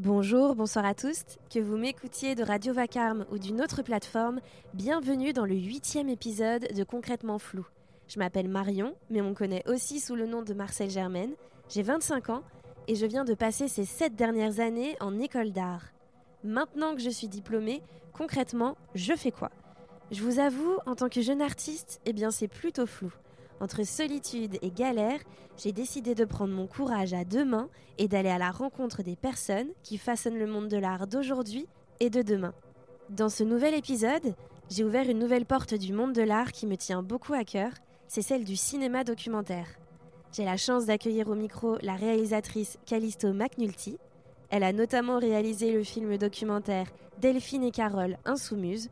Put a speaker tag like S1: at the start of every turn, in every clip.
S1: Bonjour, bonsoir à tous. Que vous m'écoutiez de Radio Vacarme ou d'une autre plateforme, bienvenue dans le huitième épisode de Concrètement Flou. Je m'appelle Marion, mais on me connaît aussi sous le nom de Marcel Germaine. J'ai 25 ans et je viens de passer ces sept dernières années en école d'art. Maintenant que je suis diplômée, concrètement, je fais quoi? Je vous avoue, en tant que jeune artiste, eh bien c'est plutôt flou. Entre solitude et galère, j'ai décidé de prendre mon courage à deux mains et d'aller à la rencontre des personnes qui façonnent le monde de l'art d'aujourd'hui et de demain. Dans ce nouvel épisode, j'ai ouvert une nouvelle porte du monde de l'art qui me tient beaucoup à cœur, c'est celle du cinéma documentaire. J'ai la chance d'accueillir au micro la réalisatrice Callisto McNulty. Elle a notamment réalisé le film documentaire Delphine et Carole Insoumise,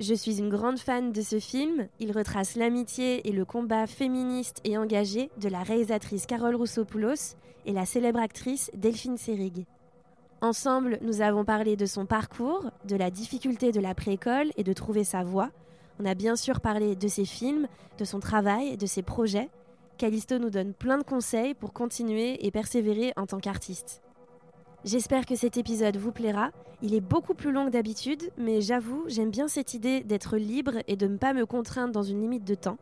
S1: je suis une grande fan de ce film. Il retrace l'amitié et le combat féministe et engagé de la réalisatrice Carole Roussopoulos et la célèbre actrice Delphine Seyrig. Ensemble, nous avons parlé de son parcours, de la difficulté de la préécole et de trouver sa voie. On a bien sûr parlé de ses films, de son travail, de ses projets. Callisto nous donne plein de conseils pour continuer et persévérer en tant qu'artiste. J'espère que cet épisode vous plaira. Il est beaucoup plus long que d'habitude, mais j'avoue, j'aime bien cette idée d'être libre et de ne pas me contraindre dans une limite de temps.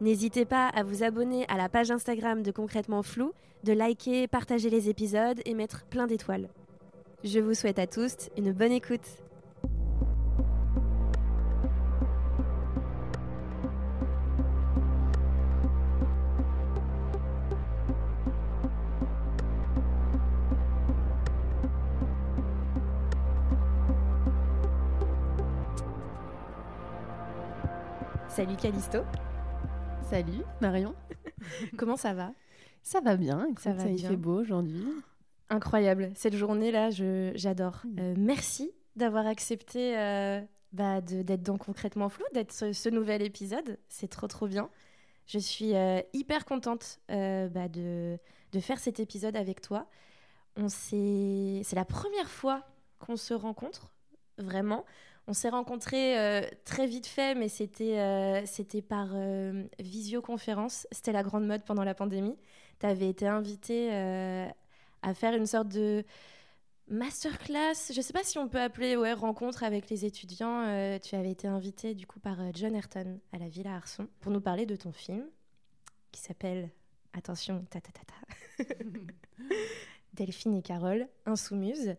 S1: N'hésitez pas à vous abonner à la page Instagram de Concrètement Flou, de liker, partager les épisodes et mettre plein d'étoiles. Je vous souhaite à tous une bonne écoute. Salut Calisto.
S2: Salut Marion.
S1: Comment ça va?
S2: Ça va bien. ça va il fait beau aujourd'hui.
S1: Incroyable. Cette journée-là, j'adore. Mm. Euh, merci d'avoir accepté euh, bah, d'être dans Concrètement Flou, d'être ce, nouvel épisode. C'est trop, trop bien. Je suis euh, hyper contente bah, de, de, faire cet épisode avec toi. C'est la première fois qu'on se rencontre, vraiment. On s'est rencontrés euh, très vite fait, mais c'était euh, par euh, visioconférence. C'était la grande mode pendant la pandémie. Tu avais été invité à faire une sorte de masterclass. Je ne sais pas si on peut appeler ouais, rencontre avec les étudiants. tu avais été invité du coup par John Ayrton à la Villa Arson pour nous parler de ton film qui s'appelle, attention, ta ta ta ta, Delphine et Carole, Insoumise.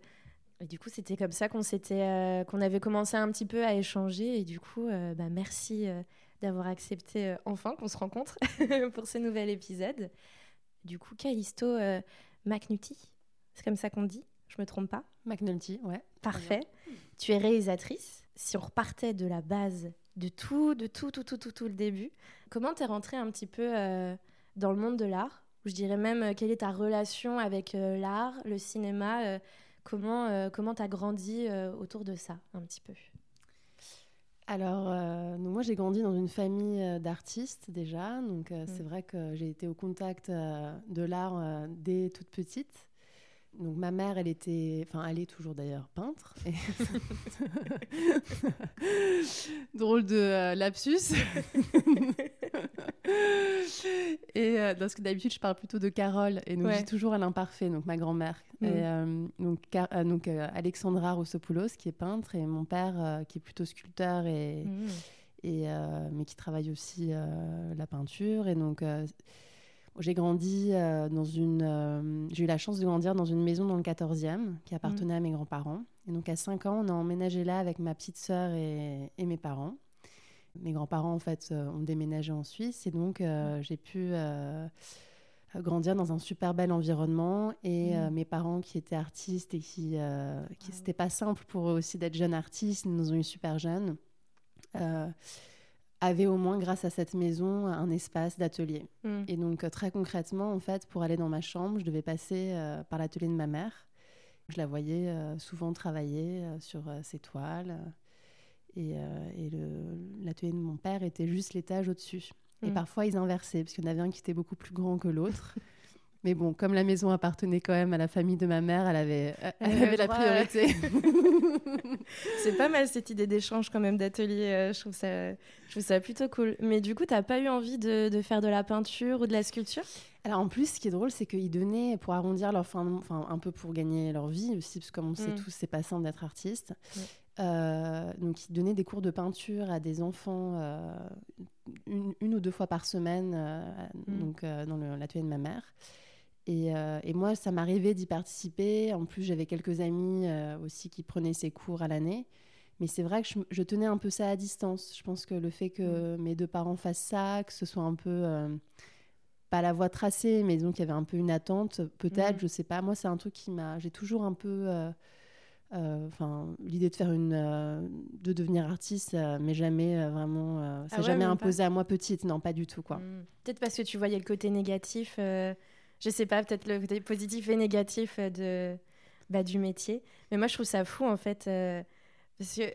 S1: Et du coup, c'était comme ça qu'on s'était, euh, qu'on avait commencé un petit peu à échanger. Et du coup, euh, bah, merci euh, d'avoir accepté enfin qu'on se rencontre pour ce nouvel épisode. Du coup, Callisto McNulty, c'est comme ça qu'on dit Je me trompe pas?
S2: McNulty, ouais.
S1: Parfait. Tu es réalisatrice. Si on repartait de la base, de tout, de tout, tout, tout, tout, tout le début, comment t'es rentrée un petit peu dans le monde de l'art? Je dirais même quelle est ta relation avec l'art, le cinéma Comment euh, comment tu as grandi euh, autour de ça un petit peu?
S2: Alors, euh, moi, j'ai grandi dans une famille d'artistes déjà. Donc, c'est mm. vrai que j'ai été au contact de l'art dès toute petite. Donc ma mère, elle était, enfin elle est toujours d'ailleurs peintre. Drôle de euh, lapsus. et euh, parce que d'habitude je parle plutôt de Carole et donc j'ai toujours à l'imparfait, donc ma grand-mère. Mm. Euh, donc, donc Alexandra Rossopoulos qui est peintre et mon père qui est plutôt sculpteur et, mm. et mais qui travaille aussi la peinture et donc j'ai grandi euh, dans une. Euh, j'ai eu la chance de grandir dans une maison dans le 14e qui appartenait à mes grands-parents. Et donc à 5 ans, on a emménagé là avec ma petite sœur et, mes parents. Mes grands-parents, en fait, euh, ont déménagé en Suisse. Et donc j'ai pu grandir dans un super bel environnement. Et mmh. mes parents, qui étaient artistes et qui. qui C'était pas simple pour eux aussi d'être jeunes artistes, ils nous ont eu super jeunes avait au moins, grâce à cette maison, un espace d'atelier. Mm. Et donc, euh, très concrètement, en fait, pour aller dans ma chambre, je devais passer euh, par l'atelier de ma mère. Je la voyais euh, souvent travailler sur ses toiles. Et, l'atelier de mon père était juste l'étage au-dessus. Et mm. parfois, ils inversaient, parce qu'il y en avait un qui était beaucoup plus grand que l'autre. Mais bon, comme la maison appartenait quand même à la famille de ma mère, elle avait, elle avait la priorité.
S1: c'est pas mal cette idée d'échange quand même d'atelier. Euh, je, trouve ça, je trouve ça plutôt cool. Mais du coup, t'as pas eu envie de, de, faire de la peinture ou de la sculpture?
S2: Alors en plus, ce qui est drôle, c'est qu'ils donnaient, pour arrondir leur fin, enfin un peu pour gagner leur vie aussi, parce que comme on sait mm. tous, c'est pas simple d'être artiste. Euh, donc ils donnaient des cours de peinture à des enfants euh, une, ou deux fois par semaine, mm. donc dans l'atelier de ma mère. Et, et moi, ça m'arrivait d'y participer. En plus, j'avais quelques amis aussi qui prenaient ces cours à l'année. Mais c'est vrai que je, tenais un peu ça à distance. Je pense que le fait que mm. mes deux parents fassent ça, que ce soit un peu euh, pas la voie tracée, mais disons qu'il y avait un peu une attente, peut-être, je mm. je sais pas. Moi, c'est un truc qui m'a. J'ai toujours un peu. Euh, euh, enfin, l'idée de faire une, de devenir artiste, mais jamais vraiment, ça ah jamais imposé à moi petite, non, pas du tout quoi. Mm.
S1: Peut-être parce que tu voyais le côté négatif, je sais pas, peut-être le côté positif et négatif de, bah, du métier. Mais moi, je trouve ça fou en fait parce que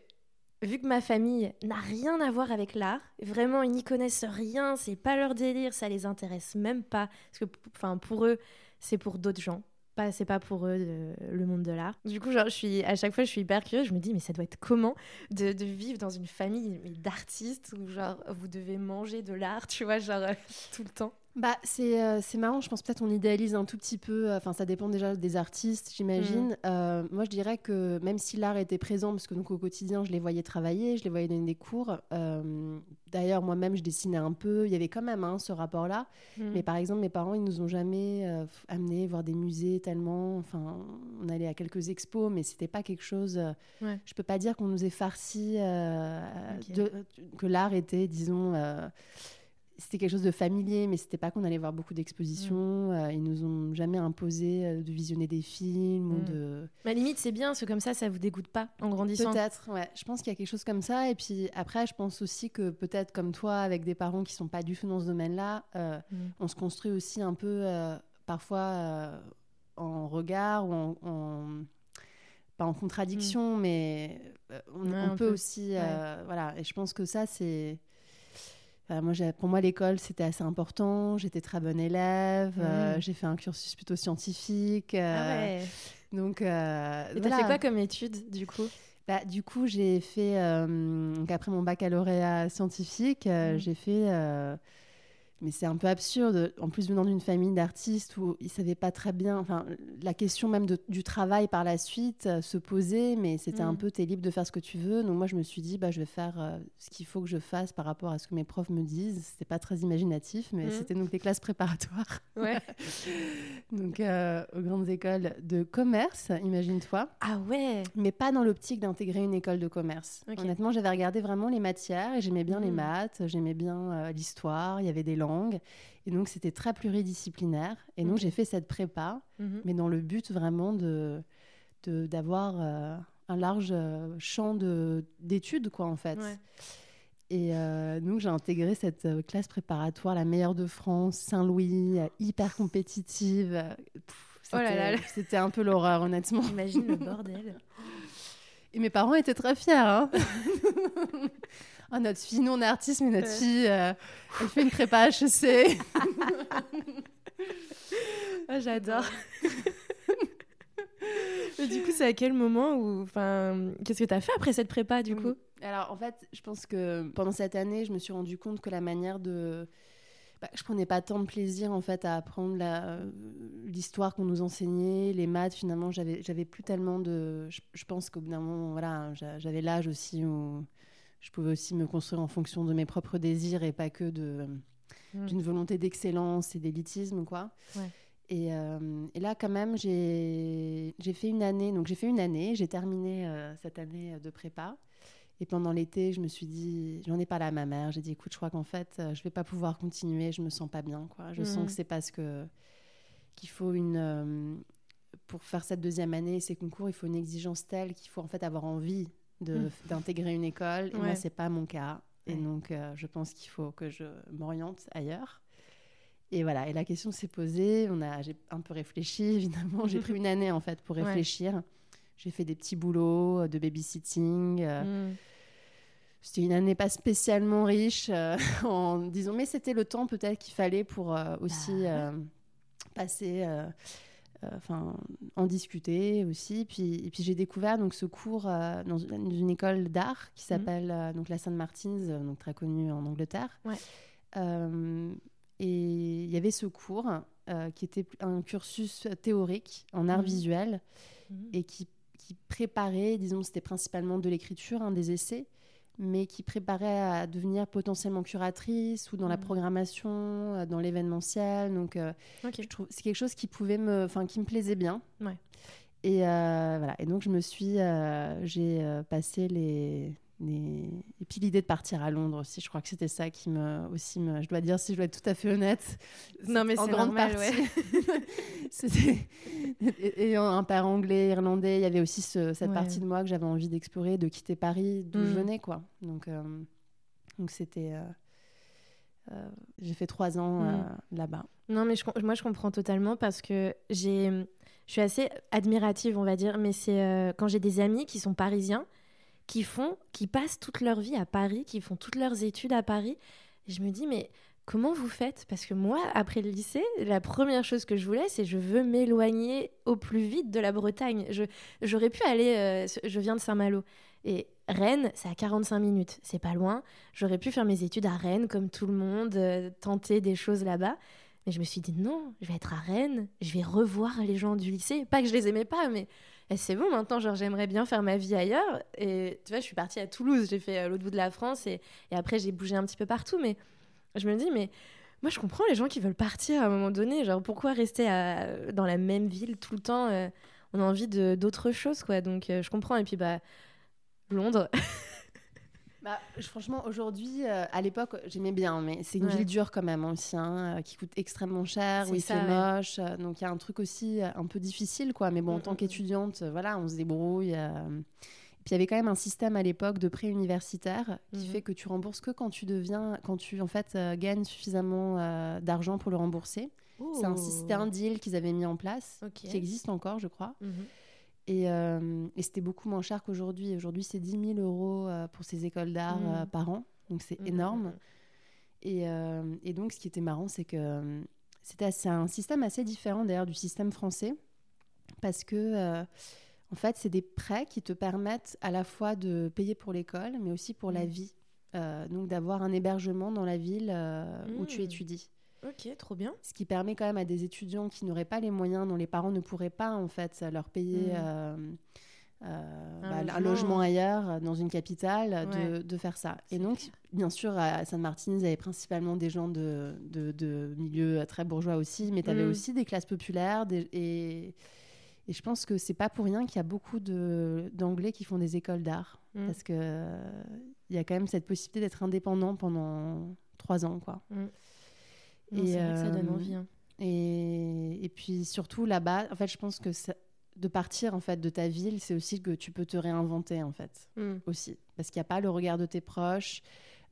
S1: vu que ma famille n'a rien à voir avec l'art, vraiment ils n'y connaissent rien, c'est pas leur délire, ça les intéresse même pas. Parce que enfin pour eux, c'est pour d'autres gens. Pas, c'est pas pour eux le monde de l'art. Du coup, genre, je suis, à chaque fois, je suis hyper curieuse. Je me dis, mais ça doit être comment de, de vivre dans une famille d'artistes où, genre, vous devez manger de l'art, tu vois, genre, tout le temps
S2: bah, c'est euh, c'est marrant, je pense peut-être on idéalise un tout petit peu, euh, enfin ça dépend déjà des artistes, j'imagine. Mm. Euh, moi je dirais que même si l'art était présent, parce que donc au quotidien je les voyais travailler, je les voyais donner des cours, d'ailleurs moi-même je dessinais un peu, il y avait quand même hein, ce rapport-là. Mm. Mais par exemple mes parents ils nous ont jamais amenés voir des musées tellement, enfin on allait à quelques expos, mais c'était pas quelque chose, ouais. je peux pas dire qu'on nous ait farci, de, que l'art était disons c'était quelque chose de familier, mais c'était pas qu'on allait voir beaucoup d'expositions. Mm. Euh, ils nous ont jamais imposé euh, de visionner des films ou mm. de.
S1: Ma limite, c'est bien, parce que comme ça, ça vous dégoûte pas en grandissant.
S2: Peut-être, ouais. Je pense qu'il y a quelque chose comme ça. Et puis après, je pense aussi que peut-être comme toi, avec des parents qui sont pas du tout dans ce domaine-là, euh, mm. on se construit aussi un peu, parfois, en regard ou en, pas en contradiction, mais on, peut aussi, voilà. Et je pense que ça, c'est moi, pour moi, l'école, c'était assez important. J'étais très bonne élève. Euh, mmh. j'ai fait un cursus plutôt scientifique. Euh,
S1: ah ouais.
S2: Donc, euh,
S1: Et t'as fait quoi comme études, du coup?
S2: Bah, Du coup, j'ai fait... après mon baccalauréat scientifique, mmh. j'ai fait mais c'est un peu absurde. En plus, venant d'une famille d'artistes où ils ne savaient pas très bien. Enfin, la question même du travail par la suite euh, se posait, mais c'était un mm. peu, tu es libre de faire ce que tu veux. Donc, moi, je me suis dit, bah, je vais faire euh, ce qu'il faut que je fasse par rapport à ce que mes profs me disent. C'était pas très imaginatif, mais mm. c'était donc des classes préparatoires.
S1: Ouais.
S2: donc, euh, aux grandes écoles de commerce, imagine-toi.
S1: Ah ouais
S2: Mais pas dans l'optique d'intégrer une école de commerce. Honnêtement, j'avais regardé vraiment les matières et j'aimais bien les mm. maths, j'aimais bien l'histoire, il y avait des langues. Et donc, c'était très pluridisciplinaire. Et donc, j'ai fait cette prépa, mhm. mais dans le but vraiment de d'avoir euh, un large euh, champ d'études, quoi, en fait. Et euh, donc, j'ai intégré cette classe préparatoire, la meilleure de France, Saint-Louis, hyper compétitive.
S1: oh là là.
S2: C'était un peu l'horreur, honnêtement.
S1: Imagine le bordel.
S2: Et mes parents étaient très fiers. Hein oh, notre fille, nous on est artiste, mais notre fille, euh, elle fait une prépa HEC.
S1: oh, J'adore. du coup, c'est à quel moment ou enfin, qu'est-ce que tu as fait après cette prépa du coup?
S2: Alors en fait, je pense que pendant cette année, je me suis rendu compte que la manière de bah, je prenais pas tant de plaisir en fait à apprendre l'histoire qu'on nous enseignait, les maths. Finalement, j'avais j'avais plus tellement de. Je, je pense qu'au bout d'un moment, voilà, j'avais l'âge aussi où je pouvais aussi me construire en fonction de mes propres désirs et pas que de mmh. d'une volonté d'excellence et d'élitisme quoi. Et, euh, et, là quand même j'ai fait une année donc j'ai fait une année j'ai terminé euh, cette année de prépa et pendant l'été je me suis dit j'en ai parlé à ma mère j'ai dit écoute je crois qu'en fait euh, je vais pas pouvoir continuer je me sens pas bien quoi je sens mmh. que c'est parce que qu'il faut une pour faire cette deuxième année ces concours il faut une exigence telle qu'il faut en fait avoir envie Mm. d'intégrer une école. Et moi, c'est pas mon cas. Et donc, euh, je pense qu'il faut que je m'oriente ailleurs. Et voilà. Et la question s'est posée. On a, j'ai un peu réfléchi, évidemment. J'ai pris une année, en fait, pour réfléchir. J'ai fait des petits boulots euh, de babysitting. Euh. Mm. C'était une année pas spécialement riche, en disant, mais c'était le temps peut-être qu'il fallait pour aussi bah passer euh, enfin en discuter aussi. Puis, et puis j'ai découvert donc ce cours euh, dans une, école d'art qui mhm. s'appelle euh, donc la Saint Martins, donc très connue en Angleterre. et il y avait ce cours qui était un cursus théorique en art mmh. visuel mmh. et qui, qui, préparait, disons, c'était principalement de l'écriture, hein, des essais, mais qui préparait à devenir potentiellement curatrice ou dans la mmh. programmation, dans l'événementiel. Donc, c'est quelque chose qui pouvait me, enfin, qui me plaisait bien.
S1: Ouais.
S2: Et voilà. Et donc, je me suis, j'ai passé les et puis l'idée de partir à Londres aussi, je crois que c'était ça qui me aussi me... je dois dire si je dois être tout à fait honnête.
S1: Non mais c'est grande normal, partie.
S2: c'était et, un père anglais, irlandais, il y avait aussi cette partie de moi que j'avais envie d'explorer, de quitter Paris, d'où je mm. venais quoi. Donc euh, donc c'était euh, euh, j'ai fait trois ans mm. là-bas.
S1: Non mais je, moi je comprends totalement parce que j'ai je suis assez admirative on va dire, mais c'est quand j'ai des amis qui sont parisiens qui font, qui passent toute leur vie à Paris, qui font toutes leurs études à Paris. Et je me dis, mais comment vous faites? Parce que moi, après le lycée, la première chose que je voulais, c'est je veux m'éloigner au plus vite de la Bretagne. Je, j'aurais pu aller, euh, je viens de Saint-Malo. Et Rennes, c'est à 45 minutes, c'est pas loin. J'aurais pu faire mes études à Rennes comme tout le monde, euh, tenter des choses là-bas. Mais je me suis dit non, je vais être à Rennes, je vais revoir les gens du lycée. Pas que je les aimais pas, mais c'est bon maintenant, genre j'aimerais bien faire ma vie ailleurs. Et tu vois, je suis partie à Toulouse, j'ai fait euh, l'autre bout de la France et, après j'ai bougé un petit peu partout. Mais je me dis, mais moi je comprends les gens qui veulent partir à un moment donné. Genre pourquoi rester dans la même ville tout le temps euh, On a envie d'autre chose, quoi. Donc euh, je comprends. Et puis, bah, Londres.
S2: Bah, franchement, aujourd'hui, euh, à l'époque, j'aimais bien, mais c'est une ville dure quand même aussi, hein, euh, qui coûte extrêmement cher, où fait moche. Euh, donc il y a un truc aussi un peu difficile, quoi. Mais bon, en mm, tant mm, mm. qu'étudiante, voilà, on se débrouille. Puis il y avait quand même un système à l'époque de prêt universitaire qui fait que tu rembourses que quand tu deviens, quand tu en fait gagnes suffisamment d'argent pour le rembourser. C'est un, un deal qu'ils avaient mis en place, qui existe encore, je crois. Euh, et, c'était beaucoup moins cher qu'aujourd'hui. Aujourd'hui, c'est 10 000 euros euh, pour ces écoles d'art mmh. euh, par an. Donc, c'est mmh, énorme. Mmh, et, et, donc, ce qui était marrant, c'est que c'était un système assez différent d'ailleurs du système français. Parce que, en fait, c'est des prêts qui te permettent à la fois de payer pour l'école, mais aussi pour la vie. donc, d'avoir un hébergement dans la ville où tu étudies.
S1: Ok, trop bien.
S2: Ce qui permet quand même à des étudiants qui n'auraient pas les moyens, dont les parents ne pourraient pas en fait leur payer mm. euh, euh, un, bah, logement. ailleurs, dans une capitale, de, faire ça. Et donc, bien sûr, à Sainte-Martine, il y avait principalement des gens de, de, milieux très bourgeois aussi, mais tu avais mm. aussi des classes populaires. et, et, je pense que c'est pas pour rien qu'il y a beaucoup d'Anglais qui font des écoles d'art. Mm. Parce qu'il il y a quand même cette possibilité d'être indépendant pendant trois ans. quoi
S1: et, vrai que ça donne envie. Hein.
S2: Et, et, puis surtout là-bas, en fait, je pense que de partir en fait de ta ville, c'est aussi que tu peux te réinventer en fait hmm. aussi, parce qu'il n'y a pas le regard de tes proches,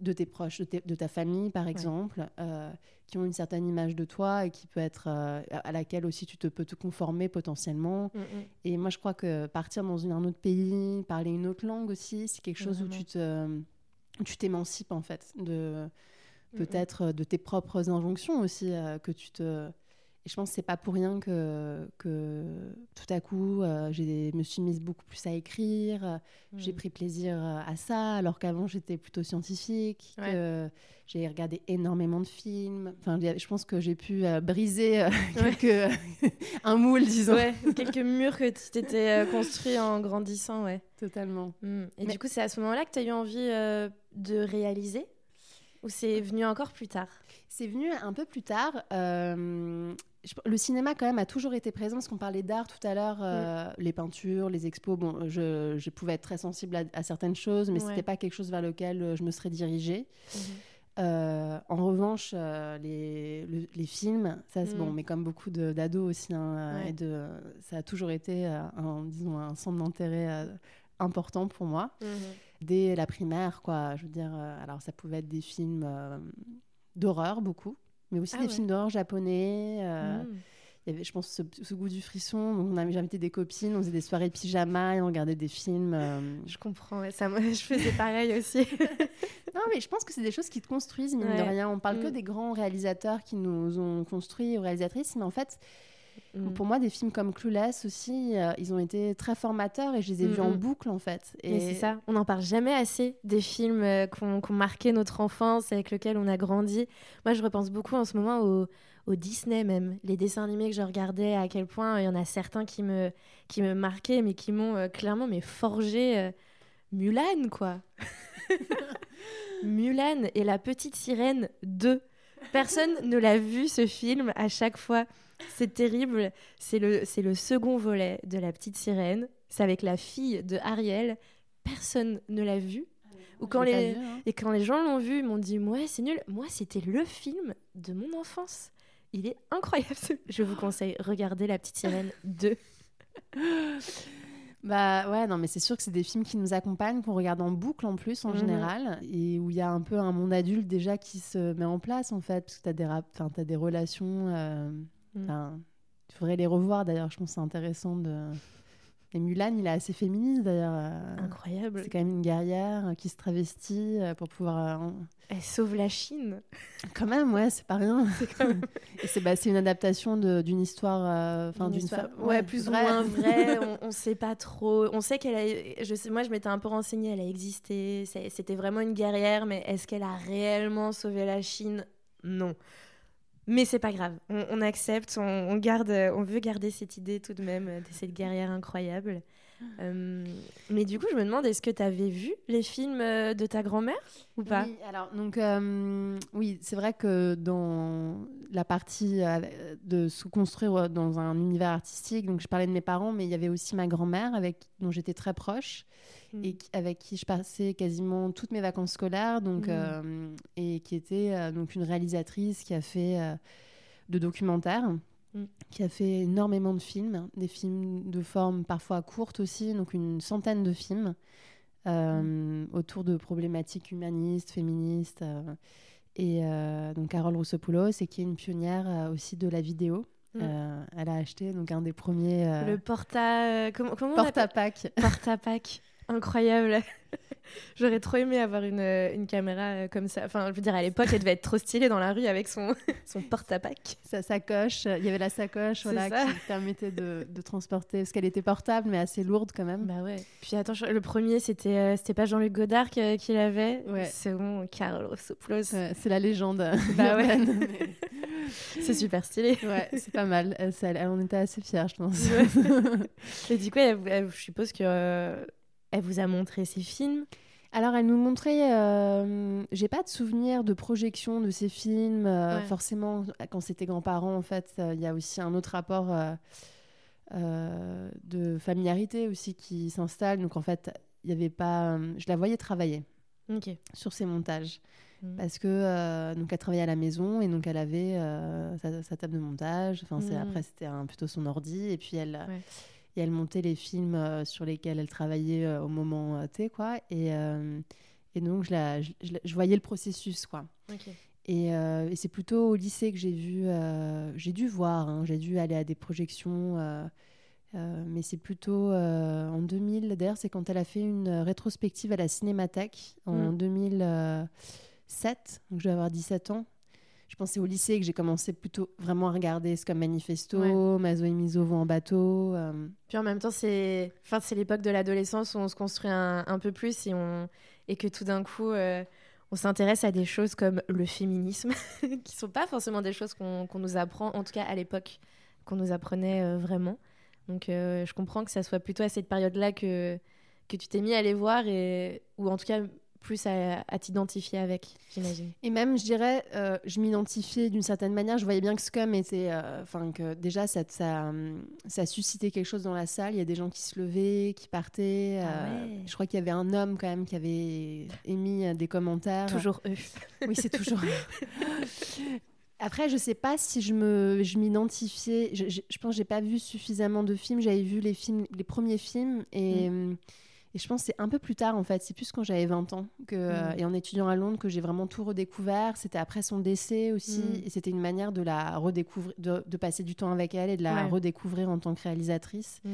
S2: de tes proches, de, ta famille par exemple, euh, qui ont une certaine image de toi et qui peut être euh, à laquelle aussi tu te peux te conformer potentiellement. Hmm, hmm. Et moi, je crois que partir dans un autre pays, parler une autre langue aussi, c'est quelque chose où tu te tu t'émancipes en fait de peut-être euh, de tes propres injonctions aussi, euh, que tu te... Et je pense que c'est pas pour rien que, que tout à coup, euh, je me suis mise beaucoup plus à écrire, j'ai mm. pris plaisir à ça, alors qu'avant j'étais plutôt scientifique, que j'ai regardé énormément de films. Enfin, je pense que j'ai pu briser quelques... un moule, disons.
S1: quelques murs que tu t'étais construit en grandissant, ouais.
S2: Totalement.
S1: Mm. Et du coup, c'est à ce moment-là que tu as eu envie de réaliser? Ou c'est venu encore plus tard
S2: C'est venu un peu plus tard. Euh, le cinéma, quand même, a toujours été présent, parce qu'on parlait d'art tout à l'heure, euh, mm. les peintures, les expos. Bon, je, je pouvais être très sensible à, certaines choses, mais ce n'était pas quelque chose vers lequel euh, je me serais dirigée. Mm-hmm. en revanche, les, les, films, ça c'est bon, mm. mais comme beaucoup d'ados aussi, hein, et de, ça a toujours été un, disons, un centre d'intérêt important pour moi. Mm-hmm dès la primaire, quoi. Je veux dire, euh, alors ça pouvait être des films euh, d'horreur, beaucoup, mais aussi ah des films d'horreur japonais. Euh, mm. Il y avait, je pense, ce, goût du frisson. on avait invité des copines, on faisait des soirées de pyjama et on regardait des films.
S1: Je comprends, ça, moi, je faisais pareil aussi.
S2: non, mais je pense que c'est des choses qui te construisent, mine de rien. On parle que mm. des grands réalisateurs qui nous ont construits, ou réalisatrices, mais en fait, Mm. Pour moi, des films comme Clueless aussi, euh, ils ont été très formateurs et je les ai vus en boucle en fait.
S1: Et c'est ça, on n'en parle jamais assez des films euh, qui ont marqué notre enfance, avec lesquels on a grandi. Moi, je repense beaucoup en ce moment au Disney même, les dessins animés que je regardais, à quel point il y en a certains qui me, qui me marquaient, mais qui m'ont clairement mais forgé Mulan, quoi. Mulan et la petite sirène 2. Personne ne l'a vu ce film à chaque fois. C'est terrible. C'est le, c'est le second volet de la petite sirène. C'est avec la fille de Ariel. Personne ne l'a vu. Ou quand les, hein. Et quand les gens l'ont vu, ils m'ont dit Ouais, c'est nul. Moi, c'était le film de mon enfance. Il est incroyable. Je vous conseille, regardez La Petite Sirène 2.
S2: Bah ouais, non, mais c'est sûr que c'est des films qui nous accompagnent, qu'on regarde en boucle en plus en mhm. général, et où il y a un peu un monde adulte déjà qui se met en place en fait, parce que tu as, des as des relations. Euh, mm. Il faudrait les revoir d'ailleurs, je pense que c'est intéressant de. Et Mulan, il est assez féministe d'ailleurs. Euh,
S1: Incroyable.
S2: C'est quand même une guerrière euh, qui se travestit pour pouvoir
S1: elle sauve la Chine.
S2: Quand même, ouais, c'est pas rien. C'est bah, une adaptation d'une histoire, euh, enfin d'une
S1: ouais, plus ou moins vraie. on, ne sait pas trop. On sait qu'elle a, je sais, moi, je m'étais un peu renseignée. Elle a existé. C'était vraiment une guerrière, mais est-ce qu'elle a réellement sauvé la Chine? Non. Mais c'est pas grave. On, accepte. On, garde. On veut garder cette idée tout de même de cette guerrière incroyable. Euh, mais du coup, je me demande, est-ce que tu avais vu les films euh, de ta grand-mère ou pas?
S2: Oui, alors, donc, euh, oui, c'est vrai que dans la partie de se construire dans un univers artistique, donc je parlais de mes parents, mais il y avait aussi ma grand-mère, avec dont j'étais très proche. Hmm. Et avec qui je passais quasiment toutes mes vacances scolaires, donc, hmm. et qui était donc une réalisatrice qui a fait de documentaires. Mm. qui a fait énormément de films, des films de forme parfois courte aussi, donc une centaine de films euh, mm. autour de problématiques humanistes, féministes. Euh, et euh, donc Carole Roussopoulos, et qui est une pionnière aussi de la vidéo. Mm. elle a acheté donc un des premiers.
S1: le porta. comment, comment
S2: Porta-pack.
S1: Porta-pack. Incroyable. J'aurais trop aimé avoir une, euh, une, caméra euh, comme ça. Enfin, je veux dire, à l'époque, elle devait être trop stylée dans la rue avec son, son porte-à-pack.
S2: Sa sacoche. Il y avait la sacoche voilà, qui permettait de, de transporter. Parce qu'elle était portable, mais assez lourde quand même.
S1: Bah ouais. Puis attends, le premier, c'était euh, c'était pas Jean-Luc Godard qui, qui l'avait?
S2: Ouais.
S1: C'est bon, Carlos Sopoulos.
S2: c'est la légende.
S1: Bah ouais. c'est super stylé.
S2: Ouais, c'est pas mal. Elle, elle, en était assez fière, je pense.
S1: Et du coup, je suppose que elle vous a montré ces films
S2: alors, elle nous montrait. Euh, j'ai pas de souvenir de projection de ces films. Euh, forcément, quand c'était grands-parents, en fait, euh, il y a aussi un autre rapport de familiarité aussi qui s'installe. Donc, en fait, il y avait pas. je la voyais travailler sur ses montages. Mmh. Parce que donc elle travaillait à la maison et donc elle avait sa, table de montage. Enfin, mmh. après c'était plutôt son ordi et puis elle et elle montait les films euh, sur lesquels elle travaillait euh, au moment euh, T, quoi. Et, et donc, je, la, je, je, voyais le processus, quoi. Et, et c'est plutôt au lycée que j'ai vu, j'ai dû voir, hein, j'ai dû aller à des projections, mais c'est plutôt en 2000. D'ailleurs, c'est quand elle a fait une rétrospective à la Cinémathèque en 2007, mm. donc je vais avoir 17 ans je pensais au lycée que j'ai commencé plutôt vraiment à regarder ce comme Manifesto, Mazo et Miso vont en bateau. Euh.
S1: Puis en même temps, c'est enfin, l'époque de l'adolescence où on se construit un, un, peu plus et, on... et que tout d'un coup, euh, on s'intéresse à des choses comme le féminisme, qui sont pas forcément des choses qu'on nous apprend, en tout cas à l'époque, qu'on nous apprenait euh, vraiment. Donc je comprends que ça soit plutôt à cette période-là que, que tu t'es mis à les voir, et... ou en tout cas plus à, t'identifier avec, j'imagine.
S2: Et même, je dirais, euh, je m'identifiais d'une certaine manière. Je voyais bien que Scum était. Euh, enfin, que déjà, ça, ça, ça suscitait quelque chose dans la salle. Il y a des gens qui se levaient, qui partaient. Ah euh, je crois qu'il y avait un homme, quand même, qui avait émis des commentaires.
S1: Toujours eux.
S2: Oui, c'est toujours Après, je sais pas si je me, je m'identifiais. Je, je, pense que j'ai pas vu suffisamment de films. J'avais vu les films, les premiers films, et. Mm. Et je pense que c'est un peu plus tard, en fait. C'est plus quand j'avais 20 ans que, mm. euh, et en étudiant à Londres que j'ai vraiment tout redécouvert. C'était après son décès aussi. Mm. Et c'était une manière de la redécouvrir, de, de, passer du temps avec elle et de la redécouvrir en tant que réalisatrice. Mm.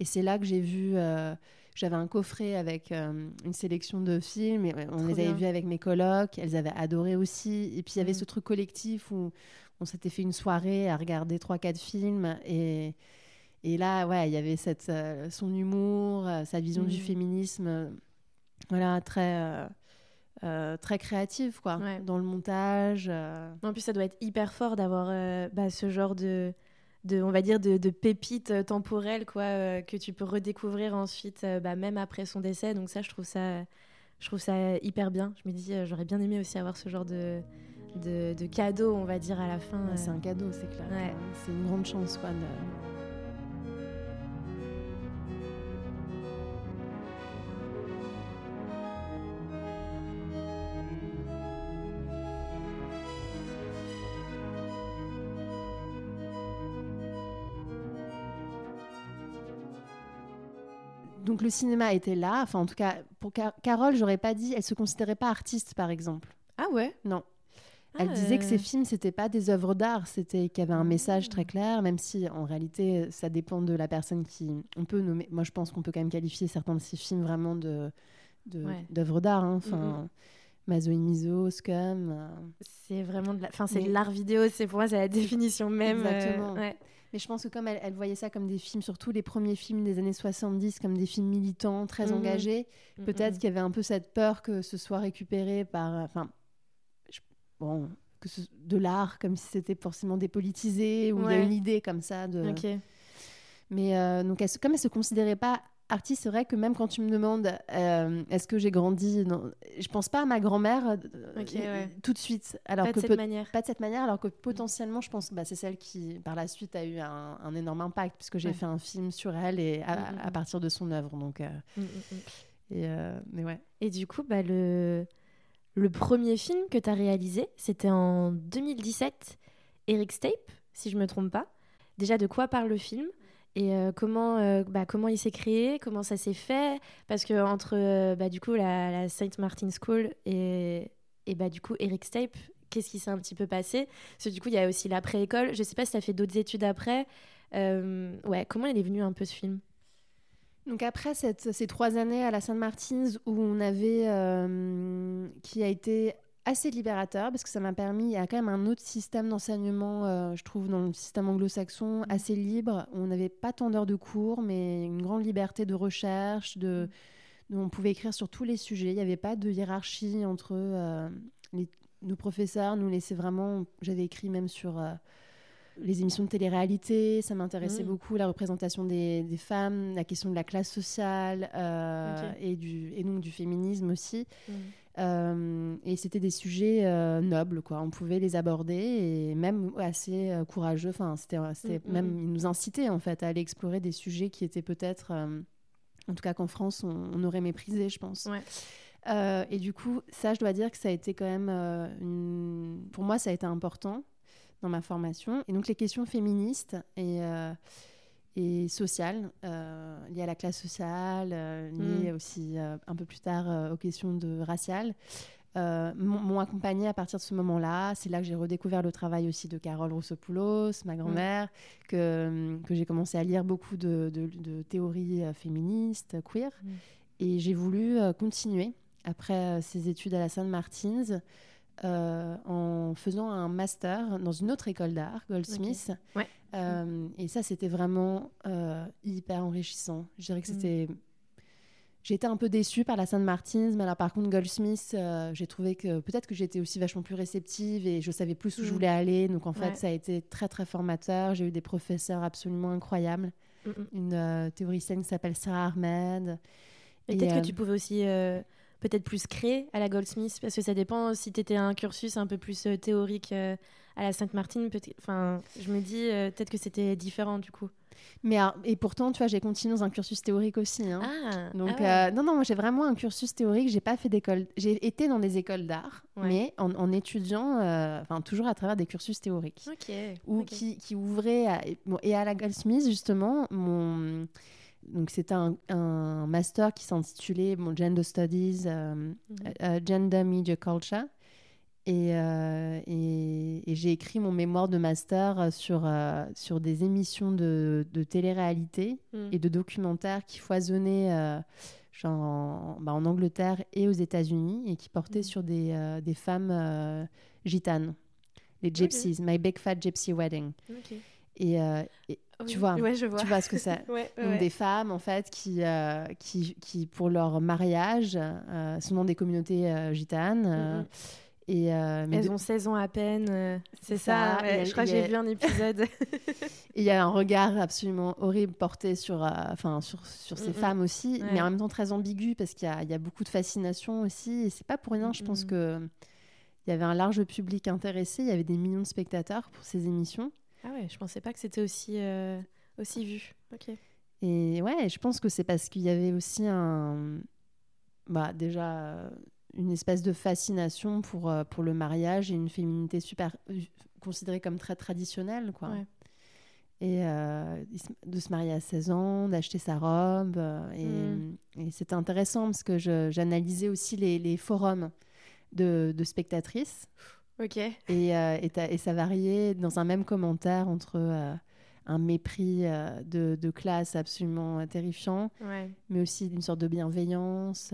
S2: Et c'est là que j'ai vu. Euh, j'avais un coffret avec euh, une sélection de films. Et on les avait vus avec mes colocs. Elles avaient adoré aussi. Et puis il y avait ce truc collectif où on s'était fait une soirée à regarder trois, quatre films. Et. Et là, ouais, il y avait cette, euh, son humour, euh, sa vision du mm. féminisme, euh, voilà, très, très créative, quoi, dans le montage.
S1: En plus, ça doit être hyper fort d'avoir bah, ce genre de, de, on va dire, de, de pépites temporelles, quoi, que tu peux redécouvrir ensuite, bah, même après son décès. Donc ça, je trouve ça, je trouve ça hyper bien. Je me dis, j'aurais bien aimé aussi avoir ce genre de, de, de cadeau, on va dire, à la fin.
S2: c'est un cadeau, c'est clair. C'est une grande chance, quoi. Donc le cinéma était là. Enfin, en tout cas, pour Carole, j'aurais pas dit, elle se considérait pas artiste, par exemple.
S1: Ah ouais?
S2: Non. Elle disait que ces euh. films, c'était pas des œuvres d'art, c'était qu'il y avait un message très clair, même si en réalité, ça dépend de la personne qui. On peut nommer. Moi, je pense qu'on peut quand même qualifier certains de ces films vraiment de d'œuvres d'art. Hein. Enfin. Mazo et Miso, Scum. Euh.
S1: C'est vraiment de la... enfin, c'est l'art vidéo, c'est pour moi c'est la définition même.
S2: Euh, Exactement. Mais je pense que comme elle, voyait ça comme des films, surtout les premiers films des années 70, comme des films militants, très mhm. engagés, mhm, peut-être qu'il y avait un peu cette peur que ce soit récupéré par, enfin, bon, que ce, de l'art, comme si c'était forcément dépolitisé, ou il y a une idée comme ça. De... Mais euh, donc, elle, comme elle se considérait pas artiste, c'est vrai que même quand tu me demandes euh, est-ce que j'ai grandi, non, je pense pas à ma grand-mère euh, tout de suite. Alors
S1: pas
S2: que
S1: de cette manière.
S2: Pas de cette manière, alors que potentiellement, je pense, bah, c'est celle qui, par la suite, a eu un, énorme impact, puisque j'ai fait un film sur elle et à, mm, mm, mm. partir de son œuvre. Donc, et, mais ouais.
S1: Et du coup, bah, le le premier film que tu as réalisé, c'était en 2017, Eric Stape, si je me trompe pas. Déjà, de quoi parle le film? Et euh, comment, euh, bah, comment il s'est créé, comment ça s'est fait? Parce que entre euh, bah, du coup la, Saint Martin School et, et bah, du coup Eric Stape, qu'est-ce qui s'est un petit peu passé? Parce que du coup il y a aussi l'après-école. Je sais pas si tu as fait d'autres études après. ouais, comment il est venu un peu ce film?
S2: Donc après ces trois années à la Sainte-Martins où on avait, qui a été assez libérateur parce que ça m'a permis, il y a quand même un autre système d'enseignement, euh, je trouve, dans le système anglo-saxon, assez libre. On n'avait pas tant d'heures de cours, mais une grande liberté de recherche, de, on pouvait écrire sur tous les sujets. Il n'y avait pas de hiérarchie entre euh, nos professeurs, nous laissaient vraiment, j'avais écrit même sur les émissions de télé-réalité, ça m'intéressait mm. beaucoup, la représentation des, femmes, la question de la classe sociale euh, et, du, et donc du féminisme aussi. Mm. Euh, et c'était des sujets euh, nobles, quoi. On pouvait les aborder et même assez courageux. Enfin, c'était, mm, même ils nous incitaient en fait à aller explorer des sujets qui étaient peut-être, en tout cas qu'en France, on, aurait méprisé, je pense. et du coup, ça, je dois dire que ça a été quand même, pour moi, ça a été important dans ma formation. Et donc les questions féministes et, euh, et sociales, euh, liées à la classe sociale, euh, liées mm. aussi un peu plus tard aux questions de raciales, m'ont accompagnée à partir de ce moment-là. C'est là que j'ai redécouvert le travail aussi de Carole Roussopoulos, ma grand-mère, mm. que, que j'ai commencé à lire beaucoup de, de, théories féministes, queer. Mm. Et j'ai voulu continuer après ces études à la Sainte-Martins. Euh, en faisant un master dans une autre école d'art, Goldsmith. Euh, et ça, c'était vraiment euh, hyper enrichissant. Je dirais que mm. c'était. J'ai été un peu déçue par la Sainte Martins, mais alors par contre Goldsmith, j'ai trouvé que peut-être que j'étais aussi vachement plus réceptive et je savais plus où je mm. voulais aller. Donc en fait, ça a été très très formateur. J'ai eu des professeurs absolument incroyables. Mm, une théoricienne qui s'appelle Sarah Ahmed.
S1: Et, peut-être que tu pouvais aussi peut-être plus créé à la Goldsmith Parce que ça dépend si tu étais un cursus un peu plus euh, théorique euh, à la Sainte-Martine. Enfin, je me dis euh, peut-être que c'était différent du coup.
S2: Mais et pourtant, tu vois, j'ai continué dans un cursus théorique aussi. Hein.
S1: Ah,
S2: Donc, ah non, non, moi j'ai vraiment un cursus théorique. J'ai pas fait d'école. J'ai été dans des écoles d'art, mais en, étudiant, enfin toujours à travers des cursus théoriques, ou Qui, qui ouvraient. et à la Goldsmith justement, mon donc c'était un, master qui s'intitulait mon Gender Studies, euh, mhm. euh, Gender Media Culture. Euh, et, et, j'ai écrit mon mémoire de master sur, sur des émissions de, de télé-réalité mhm. et de documentaires qui foisonnaient genre en, bah, en, Angleterre et aux États-Unis et qui portaient mhm. sur des, des femmes gitanes, les gypsies, My Big Fat Gypsy Wedding.
S1: Et,
S2: Tu vois,
S1: ouais, je vois.
S2: Tu vois ce que c'est. Donc des femmes en fait qui, qui, qui, pour leur mariage, sont dans des communautés gitanes.
S1: Et euh, Elles ont 16 ans à peine, euh, c'est ça, je crois que j'ai vu un épisode.
S2: Il y a un regard absolument horrible porté sur, euh, enfin, sur, sur ces femmes aussi, mais en même temps très ambigu parce qu'il y, y, a beaucoup de fascination aussi. Et c'est pas pour rien, je pense que il y avait un large public intéressé, il y avait des millions de spectateurs pour ces émissions.
S1: Ah ouais, je pensais pas que c'était aussi, aussi vu. Ok.
S2: Et ouais, je pense que c'est parce qu'il y avait aussi un. Bah, déjà une espèce de fascination pour, euh, pour le mariage et une féminité super euh, considérée comme très traditionnelle quoi. Et euh, de se marier à 16 ans, d'acheter sa robe. et, mm. et c'était intéressant parce que j'analysais aussi les, les, forums de, de spectatrices.
S1: Ok.
S2: Et, et, et, ça variait dans un même commentaire entre un mépris de, de, classe absolument terrifiant, mais aussi une sorte de bienveillance,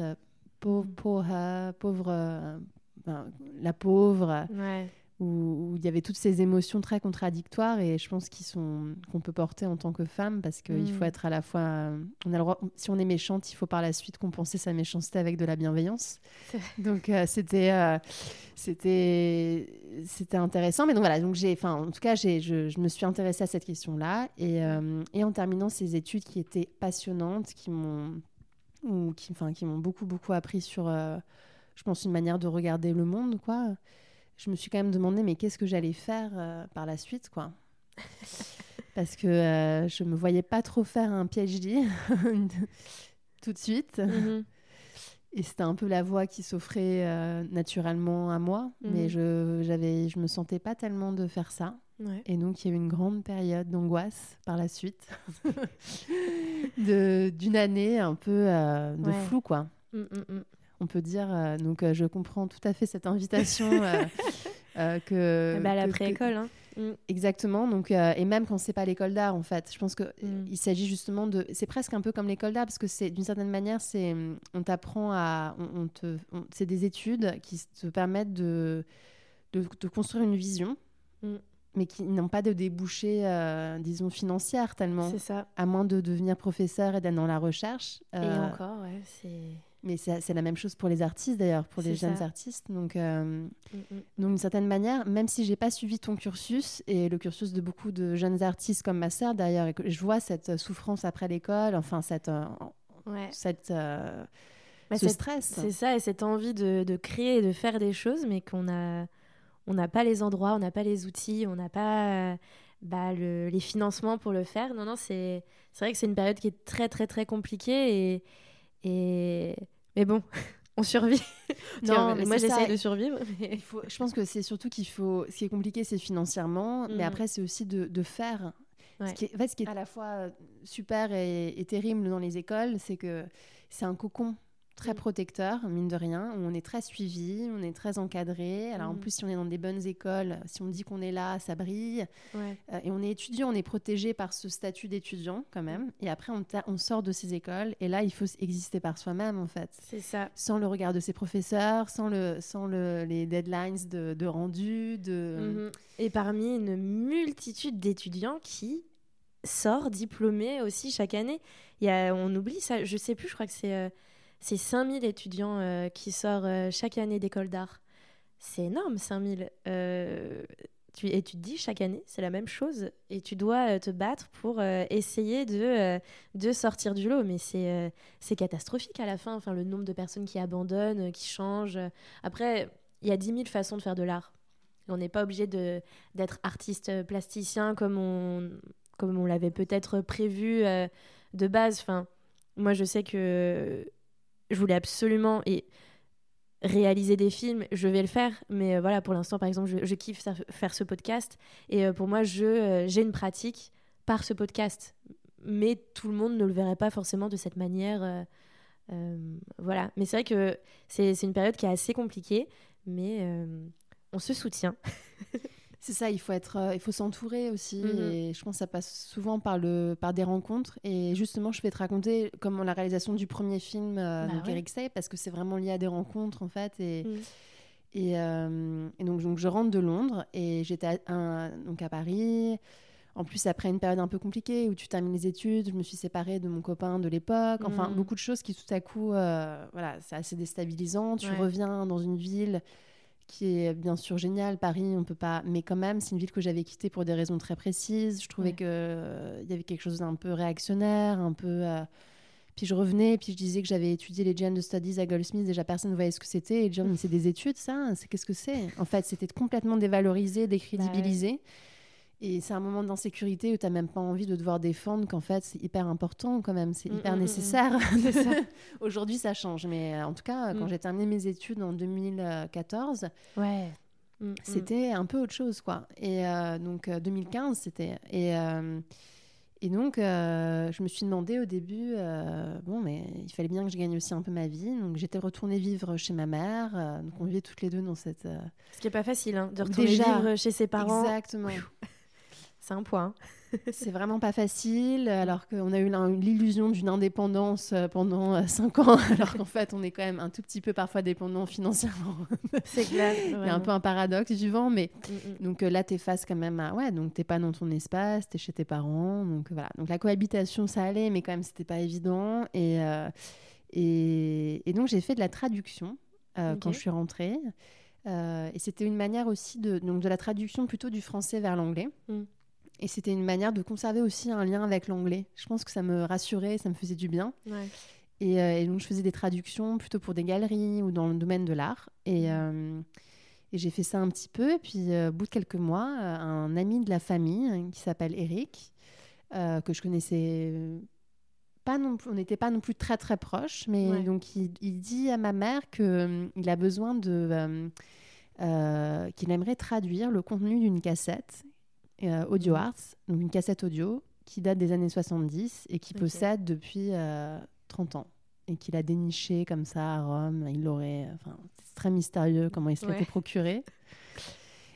S2: pauvre, pauvre, pauvre euh, ben, la pauvre, où, il y avait toutes ces émotions très contradictoires et je pense qu'ils sont qu'on peut porter en tant que femme parce qu'il faut mm. être à la fois, on a le droit, si on est méchante, il faut par la suite compenser sa méchanceté avec de la bienveillance. Donc euh, c'était euh, c'était c'était intéressant, mais donc voilà, donc j'ai, enfin en tout cas j'ai, je, je, me suis intéressée à cette question-là et, et en terminant ces études qui étaient passionnantes, qui m'ont ou qui, enfin, qui m'ont beaucoup, beaucoup appris sur, euh, je pense, une manière de regarder le monde, quoi. Je me suis quand même demandé, mais qu'est-ce que j'allais faire euh, par la suite, quoi? Parce que euh, je me voyais pas trop faire un PhD tout de suite. Mm-hmm. Et c'était un peu la voie qui s'offrait naturellement à moi, mais mm-hmm. je, j'avais, je me sentais pas tellement de faire ça. Et donc, il y a eu une grande période d'angoisse par la suite, d'une année un peu euh, de flou, quoi. Mm, mm, mm. On peut dire. Euh, donc, euh, je comprends tout à fait cette invitation que.
S1: Bah, l'après-école, hein.
S2: Exactement. Donc, et même quand c'est pas l'école d'art, en fait, je pense que il s'agit justement de. C'est presque un peu comme l'école d'art parce que c'est d'une certaine manière, c'est on t'apprend à, on, te, c'est des études qui te permettent de de, de construire une vision mais qui n'ont pas de débouchés, euh, disons, financières tellement.
S1: C'est ça.
S2: À moins de devenir professeur et d'être dans la recherche.
S1: et euh, encore, ouais, c'est...
S2: Mais c'est la même chose pour les artistes d'ailleurs, pour les jeunes artistes. Donc, euh, mm, mm. donc d'une certaine manière, même si j'ai pas suivi ton cursus et le cursus de beaucoup de jeunes artistes comme ma sœur d'ailleurs, et que je vois cette souffrance après l'école, enfin cette, ouais. cette bah, ce stress.
S1: C'est ça, et cette envie de, de, créer et de faire des choses, mais qu'on a on n'a pas les endroits, on n'a pas les outils, on n'a pas euh, bah, les financements pour le faire. Non, non, c'est vrai que c'est une période qui est très, très, très compliquée. Et, et... Mais bon, on survit.
S2: non, moi, j'essaie de survivre. Il faut, je pense que c'est surtout qu'il faut. Ce qui est compliqué, c'est financièrement, mais mm. après, c'est aussi de, de faire. Ce, qui est, en fait, ce qui est à la fois super et, et terrible dans les écoles, c'est que c'est un cocon très mm. protecteur, mine de rien, où on est très suivi, on est très encadré. Alors en mm. plus, si on est dans des bonnes écoles, si on dit qu'on est là, ça brille. Euh, et on est étudiant, on est protégé par ce statut d'étudiant quand même. Et après, on, on, sort de ces écoles et là, il faut exister par soi-même en fait.
S1: C'est ça.
S2: Sans le regard de ses professeurs, sans, le, sans le, les deadlines de, de rendu. De...
S1: Mm-hmm. Et parmi une multitude d'étudiants qui sortent diplômés aussi chaque année. Il y a, on oublie ça, je sais plus, je crois que c'est... Euh, c'est 5000 étudiants euh, qui sortent euh, chaque année d'école d'art. C'est énorme, 5000. Euh, et tu te dis, chaque année, c'est la même chose. Et tu dois te battre pour essayer de, de sortir du lot. Mais c'est c'est catastrophique à la fin. Enfin, le nombre de personnes qui abandonnent, qui changent. Après, il y a 10 000 façons de faire de l'art. On n'est pas obligé d'être artiste plasticien comme on, comme on l'avait peut-être prévu de base. Enfin, moi, je sais que je voulais absolument et réaliser des films, je vais le faire, mais euh, voilà, pour l'instant, par exemple, je, kiffe faire ce podcast, et euh, pour moi, je euh, j'ai une pratique par ce podcast, mais tout le monde ne le verrait pas forcément de cette manière, voilà. Mais c'est vrai que c'est une période qui est assez compliquée, mais on se soutient.
S2: C'est ça, il faut être, euh, il faut s'entourer aussi. Mhm. Et je pense que ça passe souvent par le, par des rencontres. Et justement, je vais te raconter comment la réalisation du premier film, euh, bah Eric Say, parce que c'est vraiment lié à des rencontres en fait. Et, mhm. et, euh, et donc, donc, je rentre de Londres et j'étais donc à Paris. en plus, après une période un peu compliquée où tu termines les études, je me suis séparée de mon copain de l'époque. Enfin,
S1: Mm.
S2: beaucoup de choses qui tout à coup, euh, voilà, c'est assez déstabilisant. Tu
S1: Ouais.
S2: reviens dans une ville qui est bien sûr géniale, Paris, on peut pas. Mais quand même, c'est une ville que j'avais quittée pour des raisons très précises. Je trouvais
S1: Ouais.
S2: que euh, il y avait quelque chose d'un peu réactionnaire, un peu. euh, Puis je revenais, puis je disais que j'avais étudié les Gender Studies à Goldsmith. Déjà, personne ne voyait ce que c'était. Et les gens, mais c'est des études, ça? C'est qu'est-ce que c'est? En fait, c'était complètement dévalorisé, décrédibilisé. Et c'est un moment d'insécurité où tu n'as même pas envie de devoir défendre qu'en fait, c'est hyper important quand même, c'est
S1: Mm,
S2: hyper
S1: mm, mm,
S2: nécessaire. Aujourd'hui, ça change. Mais euh, en tout cas, quand j'ai terminé mes études en 2014,
S1: Ouais.
S2: C'était un peu autre chose, quoi. Et euh, donc, euh, 2015, c'était... Et, euh, et donc, euh, je me suis demandé au début, euh, bon, mais il fallait bien que je gagne aussi un peu ma vie. Donc, j'étais retournée vivre chez ma mère. euh, donc, on vivait toutes les deux dans cette... euh,
S1: Ce qui est pas facile, hein, de retourner
S2: Déjà.
S1: vivre chez ses parents.
S2: Exactement.
S1: C'est un point. hein.
S2: C'est vraiment pas facile, alors qu'on a eu l'illusion d'une indépendance euh, pendant euh, cinq ans, alors qu'en fait, on est quand même un tout petit peu parfois dépendant financièrement.
S1: C'est clair.
S2: Il y a un peu un paradoxe vivant, mais
S1: Mm,
S2: donc euh, là, t'es face quand même à. Ouais, donc t'es pas dans ton espace, t'es chez tes parents. Donc voilà. Donc la cohabitation, ça allait, mais quand même, c'était pas évident. Et, euh, et, et donc, j'ai fait de la traduction euh, quand je suis rentrée. Euh, et c'était une manière aussi de, donc de la traduction plutôt du français vers l'anglais.
S1: Mm.
S2: Et c'était une manière de conserver aussi un lien avec l'anglais. Je pense que ça me rassurait, ça me faisait du bien.
S1: Ouais.
S2: Et, euh, et donc, je faisais des traductions plutôt pour des galeries ou dans le domaine de l'art. Et, euh, et j'ai fait ça un petit peu. Et puis, euh, au bout de quelques mois, euh, un ami de la famille euh, qui s'appelle Eric, euh, que je connaissais pas non plus, on n'était pas non plus très très proches, mais
S1: Ouais.
S2: donc il, il dit à ma mère qu'il a besoin de. euh, euh, qu'il aimerait traduire le contenu d'une cassette euh, audio arts, donc une cassette audio qui date des années 70 et qui possède depuis euh, 30 ans et qu'il a déniché comme ça à Rome. Il l'aurait, enfin, c'est très mystérieux comment il se l'était
S1: Ouais.
S2: procuré.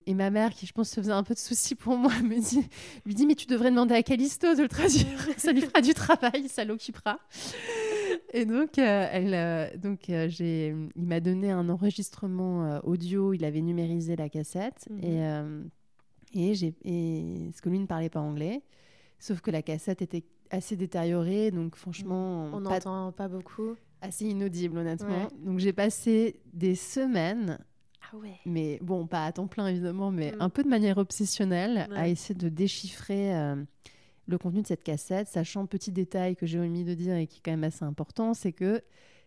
S2: Et ma mère, qui je pense se faisait un peu de soucis pour moi, me dit, lui dit mais tu devrais demander à Callisto de le traduire, ça lui fera du travail, ça l'occupera. Et donc, euh, elle, euh, donc euh, j'ai, il m'a donné un enregistrement euh, audio, il avait numérisé la cassette
S1: Mhm.
S2: et, euh, et j'ai, et parce que lui ne parlait pas anglais, sauf que la cassette était assez détériorée, donc franchement,
S1: On n'entend pas beaucoup.
S2: assez inaudible honnêtement.
S1: Ouais.
S2: Donc j'ai passé des semaines
S1: Ah ouais.
S2: mais bon, pas à temps plein évidemment, mais
S1: Mm.
S2: un peu de manière obsessionnelle, à essayer de déchiffrer euh, le contenu de cette cassette, sachant petit détail que j'ai omis de dire et qui est quand même assez important, c'est que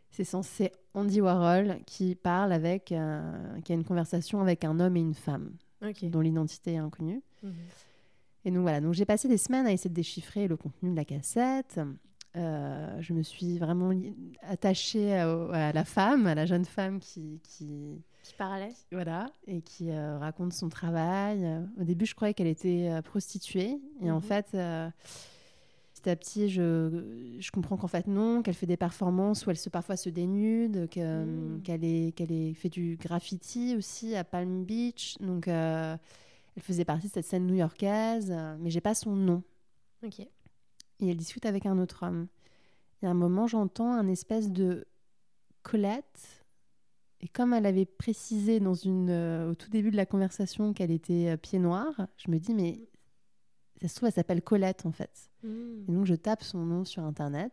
S2: c'est censé Andy Warhol qui parle avec, euh, qui a une conversation avec un homme et une femme Dont l'identité est inconnue.
S1: Mhm.
S2: Et donc voilà, donc j'ai passé des semaines à essayer de déchiffrer le contenu de la cassette. Euh, je me suis vraiment attachée à, à la femme, à la jeune femme qui, qui,
S1: Qui parlait
S2: voilà, et qui euh, raconte son travail. Au début, je croyais qu'elle était euh, prostituée, et en
S1: Mhm.
S2: fait, petit à petit, je, je comprends qu'en fait non, qu'elle fait des performances où elle se parfois se dénude, que-
S1: Mhm.
S2: qu'elle est, qu'elle est fait du graffiti aussi à Palm Beach, donc euh, elle faisait partie de cette scène new-yorkaise, euh, mais j'ai pas son nom.
S1: Ok.
S2: Et elle discute avec un autre homme. Et à un moment, j'entends un espèce de Colette. Et comme elle avait précisé dans une, euh, au tout début de la conversation qu'elle était euh, pied noir, je me dis, mais ça se trouve, elle s'appelle Colette en fait.
S1: Mhm.
S2: Et donc, je tape son nom sur Internet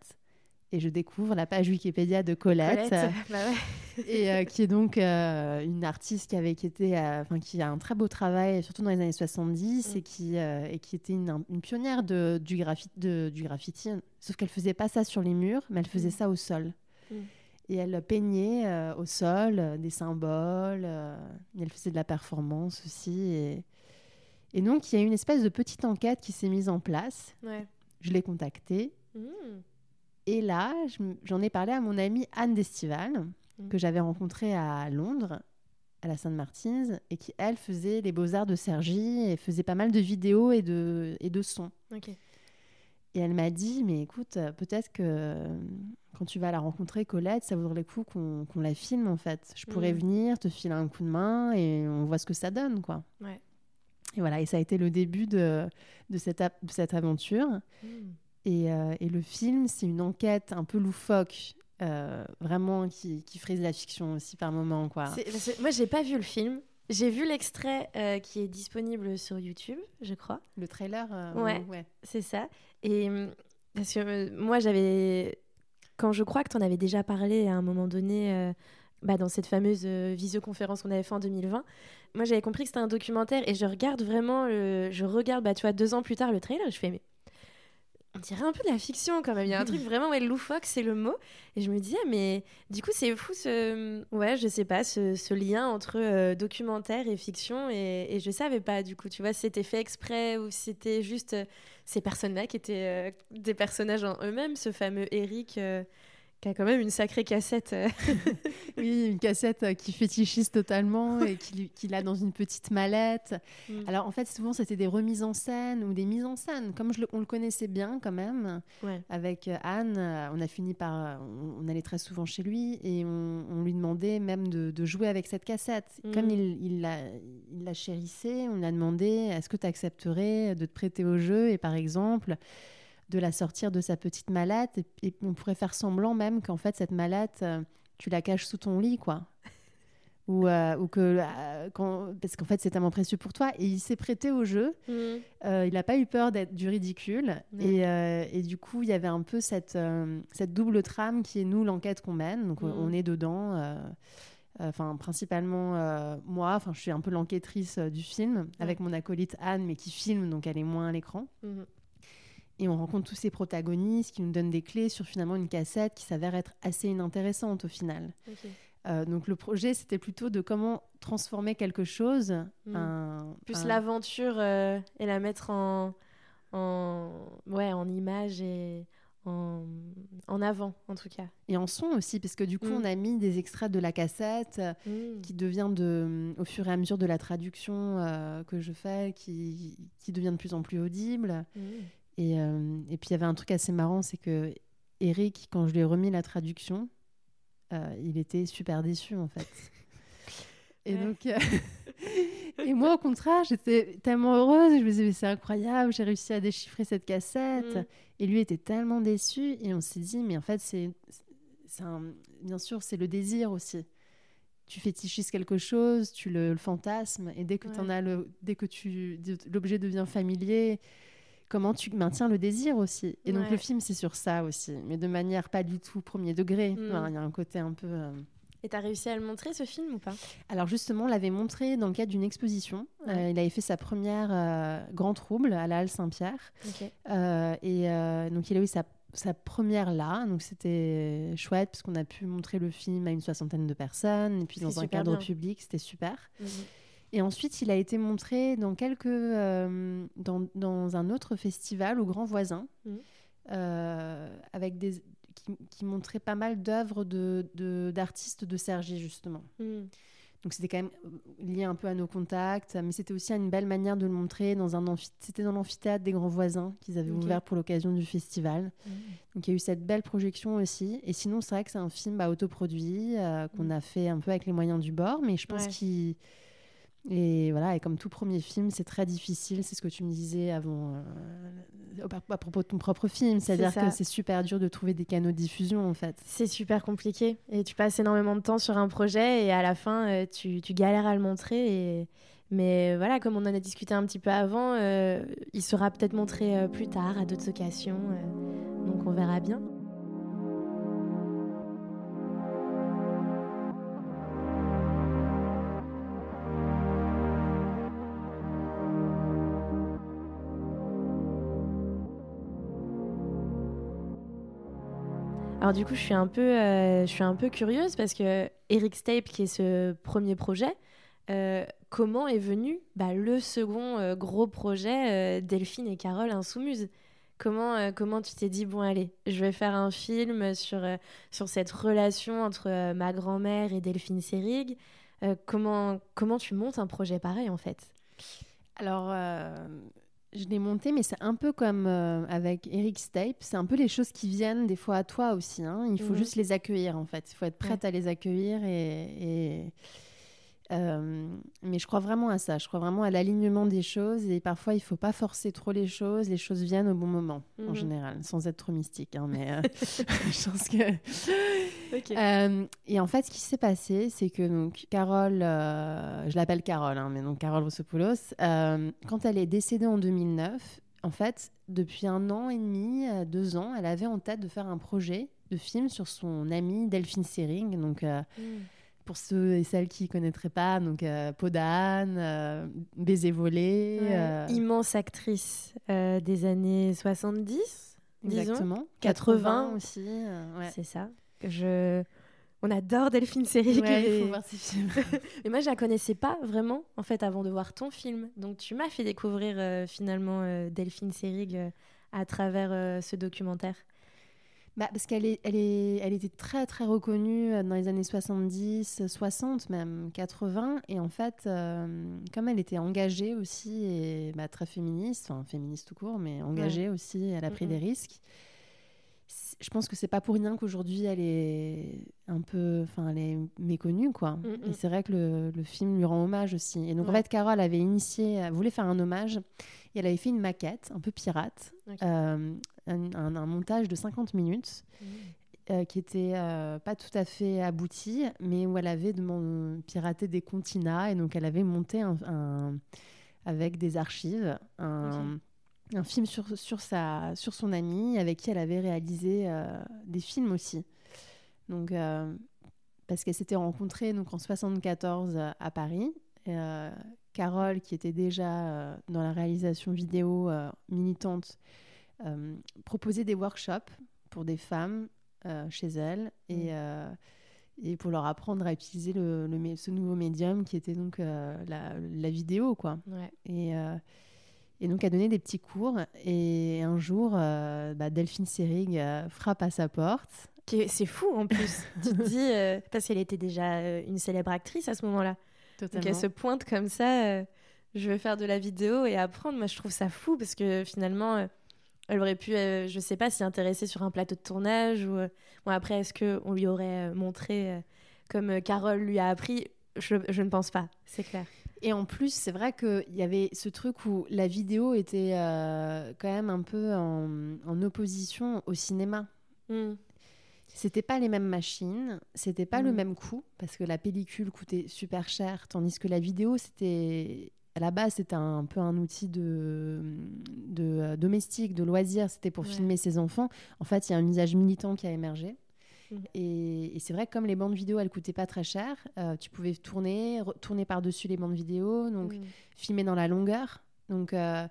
S2: et je découvre la page Wikipédia de Colette,
S1: Colette. Bah ouais.
S2: et euh, qui est donc euh, une artiste qui avait qui était, euh, qui a un très beau travail, surtout dans les années 70,
S1: Mm.
S2: et qui euh, et qui était une, une pionnière de, du graffiti, de, du graffiti. Sauf qu'elle faisait pas ça sur les murs, mais elle faisait
S1: Mm.
S2: ça au sol. Et elle peignait euh, au sol euh, des symboles. euh, et elle faisait de la performance aussi. Et, et donc il y a une espèce de petite enquête qui s'est mise en place.
S1: Ouais.
S2: Je l'ai contactée.
S1: Mhm.
S2: Et là, j'en ai parlé à mon amie Anne Destival,
S1: Mm.
S2: que j'avais rencontrée à Londres, à la Sainte-Martine, et qui, elle, faisait les beaux-arts de Sergi et faisait pas mal de vidéos et de, et de sons. Et elle m'a dit, mais écoute, peut-être que euh, quand tu vas la rencontrer, Colette, ça vaudrait le coup qu'on la filme, en fait. Je pourrais
S1: Mhm.
S2: venir, te filer un coup de main et on voit ce que ça donne, quoi.
S1: Ouais.
S2: Et voilà, et ça a été le début de, de, cette, de cette aventure.
S1: Mhm.
S2: Et, euh, et le film, c'est une enquête un peu loufoque, euh, vraiment qui, qui frise la fiction aussi par moments. Quoi.
S1: C'est- Moi, j'ai pas vu le film. J'ai vu l'extrait euh, qui est disponible sur YouTube, je crois.
S2: Le trailer euh,
S1: Ouais, c'est ça. Et parce que moi, j'avais. Quand je crois que tu en avais déjà parlé à un moment donné, bah, dans cette fameuse visioconférence qu'on avait fait en 2020, moi j'avais compris que c'était un documentaire et je regarde vraiment, je regarde, bah, tu vois, deux ans plus tard le trailer et je fais, mais on dirait un peu de la fiction quand même. Il y a un truc vraiment ouais, loufoque, c'est le mot. Et je me disais, mais du coup, c'est fou ce. Ouais, je sais pas, ce, lien entre euh, documentaire et fiction. Et, et, je savais pas, du coup, tu vois, si c'était fait exprès ou si c'était juste euh, ces personnes-là qui étaient euh, des personnages en eux-mêmes. Ce fameux Eric qui a quand même une sacrée cassette. Euh.
S2: oui, une cassette euh, qui fétichise totalement et qui, qui l'a dans une petite mallette. Mm. Alors en fait, souvent c'était des remises en scène ou des mises en scène, comme je on le connaissait bien quand même. Avec euh, Anne, on a fini par, on, allait très souvent chez lui et on, lui demandait même de, jouer avec cette cassette. Comme mm. il, il, la, il la chérissait, on lui a demandé est-ce que tu accepterais de te prêter au jeu? Et par exemple de la sortir de sa petite mallette. Et, on pourrait faire semblant même qu'en fait, cette mallette, euh, tu la caches sous ton lit, quoi. ou, euh, ou que euh, quand, parce qu'en fait c'est tellement précieux pour toi et il s'est prêté au jeu mmh. il n'a pas eu peur d'être du ridicule et, et, du coup il y avait un peu cette, cette double trame qui est nous l'enquête qu'on mène donc mmh. on est dedans enfin principalement moi enfin je suis un peu l'enquêtrice du film avec mon acolyte Anne mais qui filme donc elle est moins à l'écran mmh. Et on rencontre tous ces protagonistes qui nous donnent des clés sur finalement une cassette qui s'avère être assez inintéressante au final. Euh, donc le projet, c'était plutôt de comment transformer quelque chose.
S1: Hmm. Plus l'aventure euh, et la mettre en, en, ouais, en image et en, en, avant, en tout cas.
S2: Et en son aussi, parce que du coup, hmm. on a mis des extraits de la cassette hmm. qui devient, de, au fur et à mesure de la traduction euh, que je fais, qui, qui devient de plus en plus audible. Euh, et, puis il y avait un truc assez marrant, c'est que Eric, quand je lui ai remis la traduction, euh, il était super déçu en fait. Et donc, euh, et moi au contraire, j'étais tellement heureuse. Je me disais, c'est incroyable, j'ai réussi à déchiffrer cette cassette. Mm. Et lui était tellement déçu. Et on s'est dit, mais en fait, c'est, bien sûr, c'est le désir aussi. Tu fétichises quelque chose, tu le, fantasmes, et dès que en as le, dès que tu l'objet devient familier, comment tu maintiens le désir aussi. Et donc le film, c'est sur ça aussi, mais de manière pas du tout premier degré. Mm. Il y a un côté un peu... Euh,
S1: Et tu as réussi à le montrer, ce film, ou pas?
S2: Alors justement, on l'avait montré dans le cadre d'une exposition. Euh, il avait fait sa première euh, Grand Trouble à la Halle Saint-Pierre. et donc il a eu sa, sa première là, donc c'était chouette parce qu'on a pu montrer le film à une soixantaine de personnes, et puis dans un cadre public, c'était super. Mhm. Et ensuite, il a été montré dans, quelques, euh, dans, dans, un autre festival au Grand Voisin, mmh. euh, avec des, qui, qui, montrait pas mal d'œuvres d'artistes de, de, Sergi, justement. Mmh. Donc c'était quand même euh, lié un peu à nos contacts, mais c'était aussi une belle manière de le montrer dans un C'était dans l'amphithéâtre des Grands Voisins qu'ils avaient ouvert pour l'occasion du festival. Mmh. Donc il y a eu cette belle projection aussi. Et sinon, c'est vrai que c'est un film bah, autoproduit qu'on a fait un peu avec les moyens du bord, mais je pense qu'il et voilà, et comme tout premier film, c'est très difficile, c'est ce que tu me disais avant, euh, à propos de ton propre film, c'est-à-dire que c'est super dur de trouver des canaux de diffusion en fait.
S1: C'est super compliqué, et tu passes énormément de temps sur un projet, et à la fin, euh, tu, tu, galères à le montrer. Et... Mais voilà, comme on en a discuté un petit peu avant, euh, il sera peut-être montré plus tard, à d'autres occasions, donc on verra bien. Du coup, je suis un peu, euh, je suis un peu curieuse parce que Eric Stape, qui est ce premier projet, euh, comment est venu bah, le second euh, gros projet Delphine et Carole Insoumuse Comment, comment tu t'es dit, bon allez, je vais faire un film sur, sur cette relation entre ma grand-mère et Delphine Seyrig comment, comment tu montes un projet pareil en fait?
S2: Alors, je l'ai monté, mais c'est un peu comme euh, avec Eric Stape. C'est un peu les choses qui viennent des fois à toi aussi. Hein. Il faut mhm. juste les accueillir, en fait. Il faut être prête à les accueillir. Et, Euh, mais je crois vraiment à ça. Je crois vraiment à l'alignement des choses. Et parfois, il faut pas forcer trop les choses. Les choses viennent au bon moment, en mhm. général, sans être trop mystique. Hein, mais euh, je pense que. Euh, et en fait, ce qui s'est passé, c'est que donc Carole, je l'appelle Carole, hein, mais donc Carole Rossopoulos, quand elle est décédée en 2009, en fait, depuis un an et demi, deux ans, elle avait en tête de faire un projet de film sur son amie Delphine Sering. Donc. Mm pour ceux et celles qui ne connaîtraient pas, donc euh, Podane, euh, Baiser volé.
S1: Euh, Immense actrice euh, des années 70,
S2: Exactement.
S1: 80,
S2: aussi.
S1: C'est ça. Je... On adore Delphine Seyrig.
S2: il faut voir ses films.
S1: Mais moi, je la connaissais pas vraiment, en fait, avant de voir ton film. Donc, tu m'as fait découvrir finalement Delphine Seyrig à travers ce documentaire.
S2: Bah, parce qu'elle est, elle est, elle était très très reconnue euh, dans les années 70, 60 même, 80. Et en fait, euh, comme elle était engagée aussi, et bah, très féministe, enfin féministe tout court, mais engagée aussi, elle a pris des risques. Je pense que c'est pas pour rien qu'aujourd'hui elle est un peu, enfin elle est méconnue quoi. Et c'est vrai que le, le, film lui rend hommage aussi. Et donc en fait, Carole avait initié, elle voulait faire un hommage et elle avait fait une maquette un peu pirate, euh, un, montage de 50 minutes. Mmh. Euh, qui était euh, pas tout à fait abouti, mais où elle avait de piraté des continas et donc elle avait monté un, avec des archives un, un, film sur, sur, sa, sur son amie avec qui elle avait réalisé des films aussi. Donc, parce qu'elle s'était rencontrée donc, en 74 à Paris. Carole, qui était déjà euh, dans la réalisation vidéo euh, militante, euh, proposait des workshops pour des femmes chez elle et, mm. et pour leur apprendre à utiliser le, ce nouveau médium qui était donc la, vidéo. Quoi. Et, et donc, elle donnait des petits cours. Et un jour, bah, Delphine Seyrig frappe à sa porte.
S1: C'est fou en plus. tu te dis, parce qu'elle était déjà une célèbre actrice à ce moment-là. Donc elle se pointe comme ça, euh, je veux faire de la vidéo et apprendre. Moi, je trouve ça fou parce que finalement, euh, elle aurait pu, euh, je sais pas, s'y intéresser sur un plateau de tournage ou. bon, après, est-ce qu'on lui aurait montré comme Carole lui a appris? Je, je ne pense pas, c'est clair.
S2: Et en plus, c'est vrai qu'il y avait ce truc où la vidéo était quand même un peu en, opposition au cinéma. Hmm. C'était pas les mêmes machines, c'était pas le mm. même coût parce que la pellicule coûtait super cher, tandis que la vidéo c'était à la base c'était un, peu un outil de, de euh, domestique, de loisir, c'était pour filmer ses enfants. En fait, il y a un usage militant qui a émergé. Mm. Et, c'est vrai que comme les bandes vidéo, elles coûtaient pas très cher, euh, tu pouvais tourner, tourner par-dessus les bandes vidéo, donc filmer dans la longueur. Donc euh,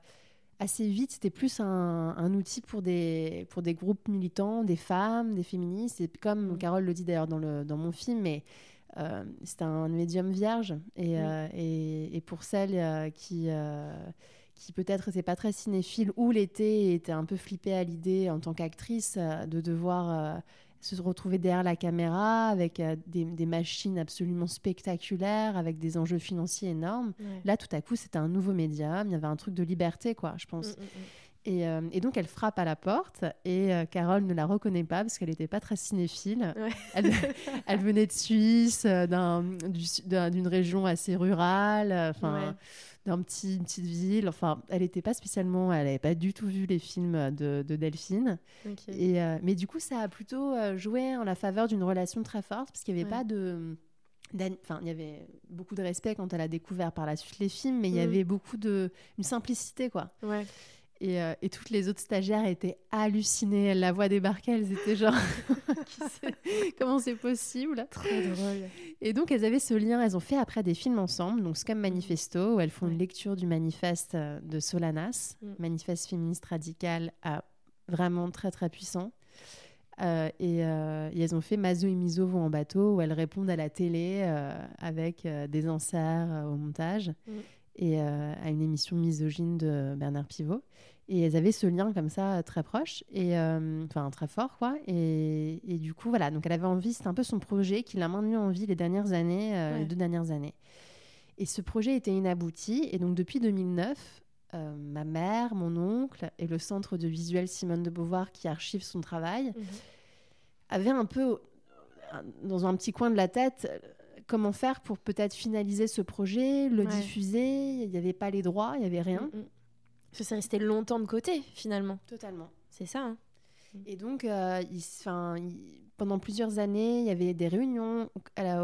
S2: assez vite, c'était plus un, outil pour des, pour des groupes militants, des femmes, des féministes. Et comme mm. Carole le dit d'ailleurs dans, le, dans mon film, mais euh, c'est un médium vierge. Et, et, pour celles qui, qui peut-être n'étaient pas très cinéphiles ou l'été étaient un peu flippées à l'idée en tant qu'actrice de devoir se retrouver derrière la caméra avec euh, des, machines absolument spectaculaires, avec des enjeux financiers énormes. Là, tout à coup, c'était un nouveau médium. Il y avait un truc de liberté, quoi, je pense. Mm, mm, mm. Euh, et, donc, elle frappe à la porte et euh, Carole ne la reconnaît pas parce qu'elle n'était pas très cinéphile. Elle, venait de Suisse, d'une région assez rurale. Enfin d'un petit, petite ville. Enfin, elle n'était pas spécialement, elle n'avait pas du tout vu les films de, Delphine. Et, euh, mais du coup, ça a plutôt euh, joué en la faveur d'une relation très forte parce qu'il n'y avait pas de. Enfin, il y avait beaucoup de respect quand elle a découvert par la suite les films, mais il y mm. avait beaucoup de. une simplicité, quoi.
S1: Ouais.
S2: Euh, et, toutes les autres stagiaires étaient hallucinées. Elles la voient débarquer, elles étaient genre comment c'est possible?
S1: Très drôle.
S2: Et donc elles avaient ce lien. Elles ont fait après des films ensemble, donc Scum Manifesto, où elles font une lecture du manifeste euh, de Solanas, mm. manifeste féministe radical à vraiment très très puissant. Euh, et, elles ont fait Mazo et Miso vont en bateau, où elles répondent à la télé avec des inserts au montage. Mm et euh, à une émission misogyne de Bernard Pivot. Et elles avaient ce lien comme ça très proche, et euh, enfin très fort, quoi. Et, et, du coup, voilà, donc elle avait envie, c'est un peu son projet qui l'a maintenu en vie les dernières années, euh, les deux dernières années. Et ce projet était inabouti, et donc depuis 2009, ma mère, mon oncle et le centre de visuel Simone de Beauvoir qui archive son travail mhm. avaient un peu dans un petit coin de la tête comment faire pour peut-être finaliser ce projet, le diffuser? Il n'y avait pas les droits, il n'y avait rien. Mm, mm.
S1: Ça s'est resté longtemps de côté, finalement.
S2: Totalement.
S1: C'est ça. Hein.
S2: Et donc, euh, pendant plusieurs années, il y avait des réunions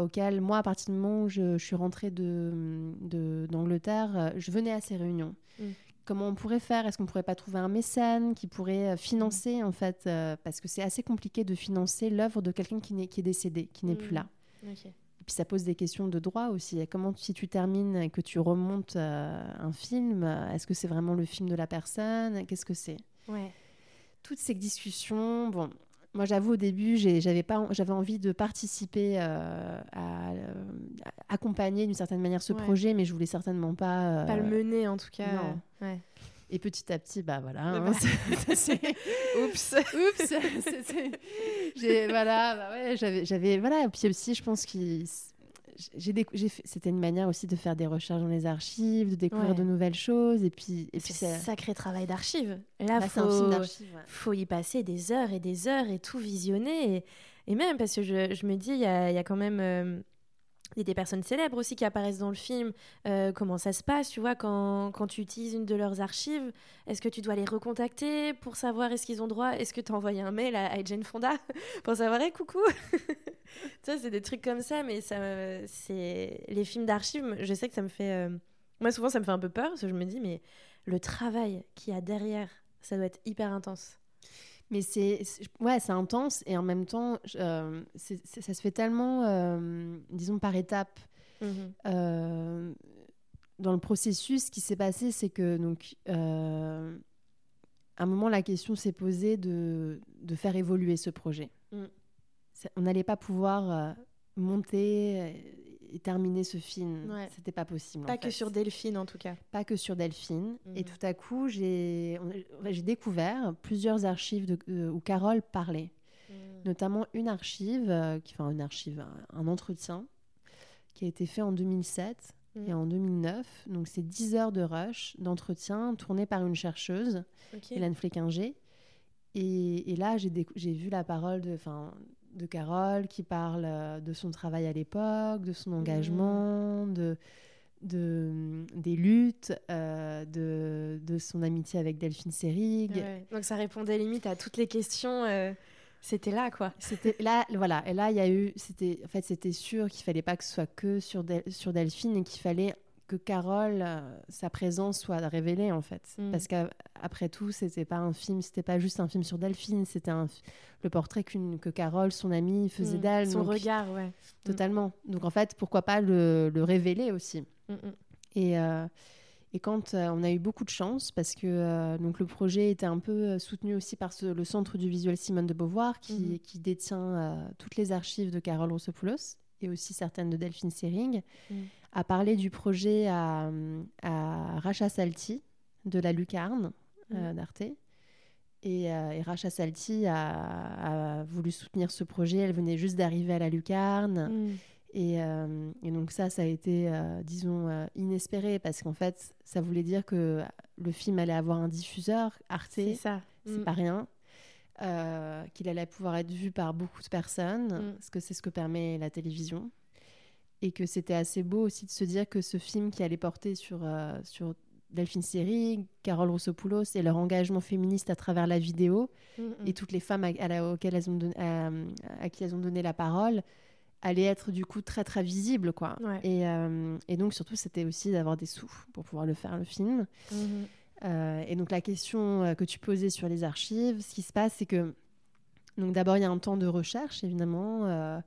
S2: auxquelles, moi, à partir du moment où je, suis rentrée d'Angleterre, de, euh, je venais à ces réunions. Mm. Comment on pourrait faire? Est-ce qu'on pourrait pas trouver un mécène qui pourrait euh, financer, en fait, parce que c'est assez compliqué de financer l'œuvre de quelqu'un qui est décédé, qui n'est plus là. Et puis ça pose des questions de droit aussi. Comment, si tu termines et que tu remontes un film, est-ce que c'est vraiment le film de la personne? Qu'est-ce que c'est?
S1: Ouais
S2: toutes ces discussions, bon, moi, j'avoue, au début, j'avais pas, j'avais envie de participer euh, à, euh, accompagner d'une certaine manière ce projet, mais je voulais certainement pas.
S1: Euh, pas le mener, en tout cas. Ouais.
S2: Et petit à petit, bah voilà. Hein,
S1: bah, Oups.
S2: Oups. j'ai voilà, bah ouais, j'avais, j'avais voilà. Et puis aussi, je pense qu'il j'ai c'était une manière aussi de faire des recherches dans les archives, de découvrir de nouvelles choses. Et puis, et puis
S1: c'est un sacré travail d'archives. Là, il faut, faut y passer des heures et des heures et tout visionner. Et, même parce que je, je me dis, il y a, y a, quand même. Euh, il y a des personnes célèbres aussi qui apparaissent dans le film. Euh, comment ça se passe, tu vois, quand, quand, tu utilises une de leurs archives Est-ce que tu dois les recontacter pour savoir est-ce qu'ils ont droit? Est-ce que tu as envoyé un mail à, Jane Fonda pour savoir, hey, coucou? Tu vois, c'est des trucs comme ça, mais ça, c'est les films d'archives, je sais que ça me fait... Euh, moi, souvent, ça me fait un peu peur, parce que je me dis, mais le travail qu'il y a derrière, ça doit être hyper intense.
S2: Mais c'est ouais, c'est intense et en même temps, euh, ça se fait tellement, euh, disons par étapes. Mhm. Euh, dans le processus, ce qui s'est passé, c'est que donc à un moment, la question s'est posée de, de, faire évoluer ce projet. Mm. On n'allait pas pouvoir monter et terminer ce film. C'était pas possible.
S1: Pas que sur Delphine, en tout cas.
S2: Pas que sur Delphine. Et mhm. tout à coup, j'ai découvert plusieurs archives de, où Carole parlait. Mhm. Notamment une archive, euh, qui, enfin une archive, un, entretien qui a été fait en 2007 et mhm. en 2009. Donc c'est 10 heures de rush d'entretien tourné par une chercheuse, Hélène Fleckinger. Et, et là, j'ai vu la parole de, de Carole qui parle euh, de son travail à l'époque, de son engagement, mmh. de, de, des luttes, euh, de, de, son amitié avec Delphine Seyrig.
S1: Donc ça répondait limite à toutes les questions. Euh, c'était là, quoi.
S2: C'était là, voilà. Et là, il y a eu, c'était, en fait, c'était sûr qu'il fallait pas que ce soit que sur, sur Delphine et qu'il fallait que Carole, euh, sa présence soit révélée en fait. Mm. Parce qu'après tout, c'était pas un film, c'était pas juste un film sur Delphine, c'était le portrait que Carole, son amie, faisait mm. d'elle.
S1: Son regard, ouais.
S2: Totalement. Donc en fait, pourquoi pas le, révéler aussi. Mm, et, euh, et quand euh, on a eu beaucoup de chance, parce que donc le projet était un peu soutenu aussi par le Centre du visuel Simone de Beauvoir, qui, mm-hmm. qui détient toutes les archives de Carole Rossopoulos et aussi certaines de Delphine Sering a parlé du projet à, à Racha Salti de la Lucarne euh, mm. d'Arte. Et, euh, et, Racha Salti a, voulu soutenir ce projet. Elle venait juste d'arriver à la Lucarne. Mm. Et, euh, et, donc ça, ça a été, disons, inespéré parce qu'en fait, ça voulait dire que le film allait avoir un diffuseur, Arte.
S1: C'est ça.
S2: C'est mm. pas rien. Qu'il allait pouvoir être vu par beaucoup de personnes, parce que c'est ce que permet la télévision et que c'était assez beau aussi de se dire que ce film qui allait porter sur, euh, sur Delphine Seyrig, Carole Rossopoulos et leur engagement féministe à travers la vidéo mm, mm. et toutes les femmes à, auxquelles elles ont à, qui elles ont donné la parole allait être du coup très très visible quoi. Et, euh, et, donc surtout c'était aussi d'avoir des sous pour pouvoir le faire le film. Euh, et donc la question que tu posais sur les archives, ce qui se passe c'est que donc d'abord il y a un temps de recherche évidemment.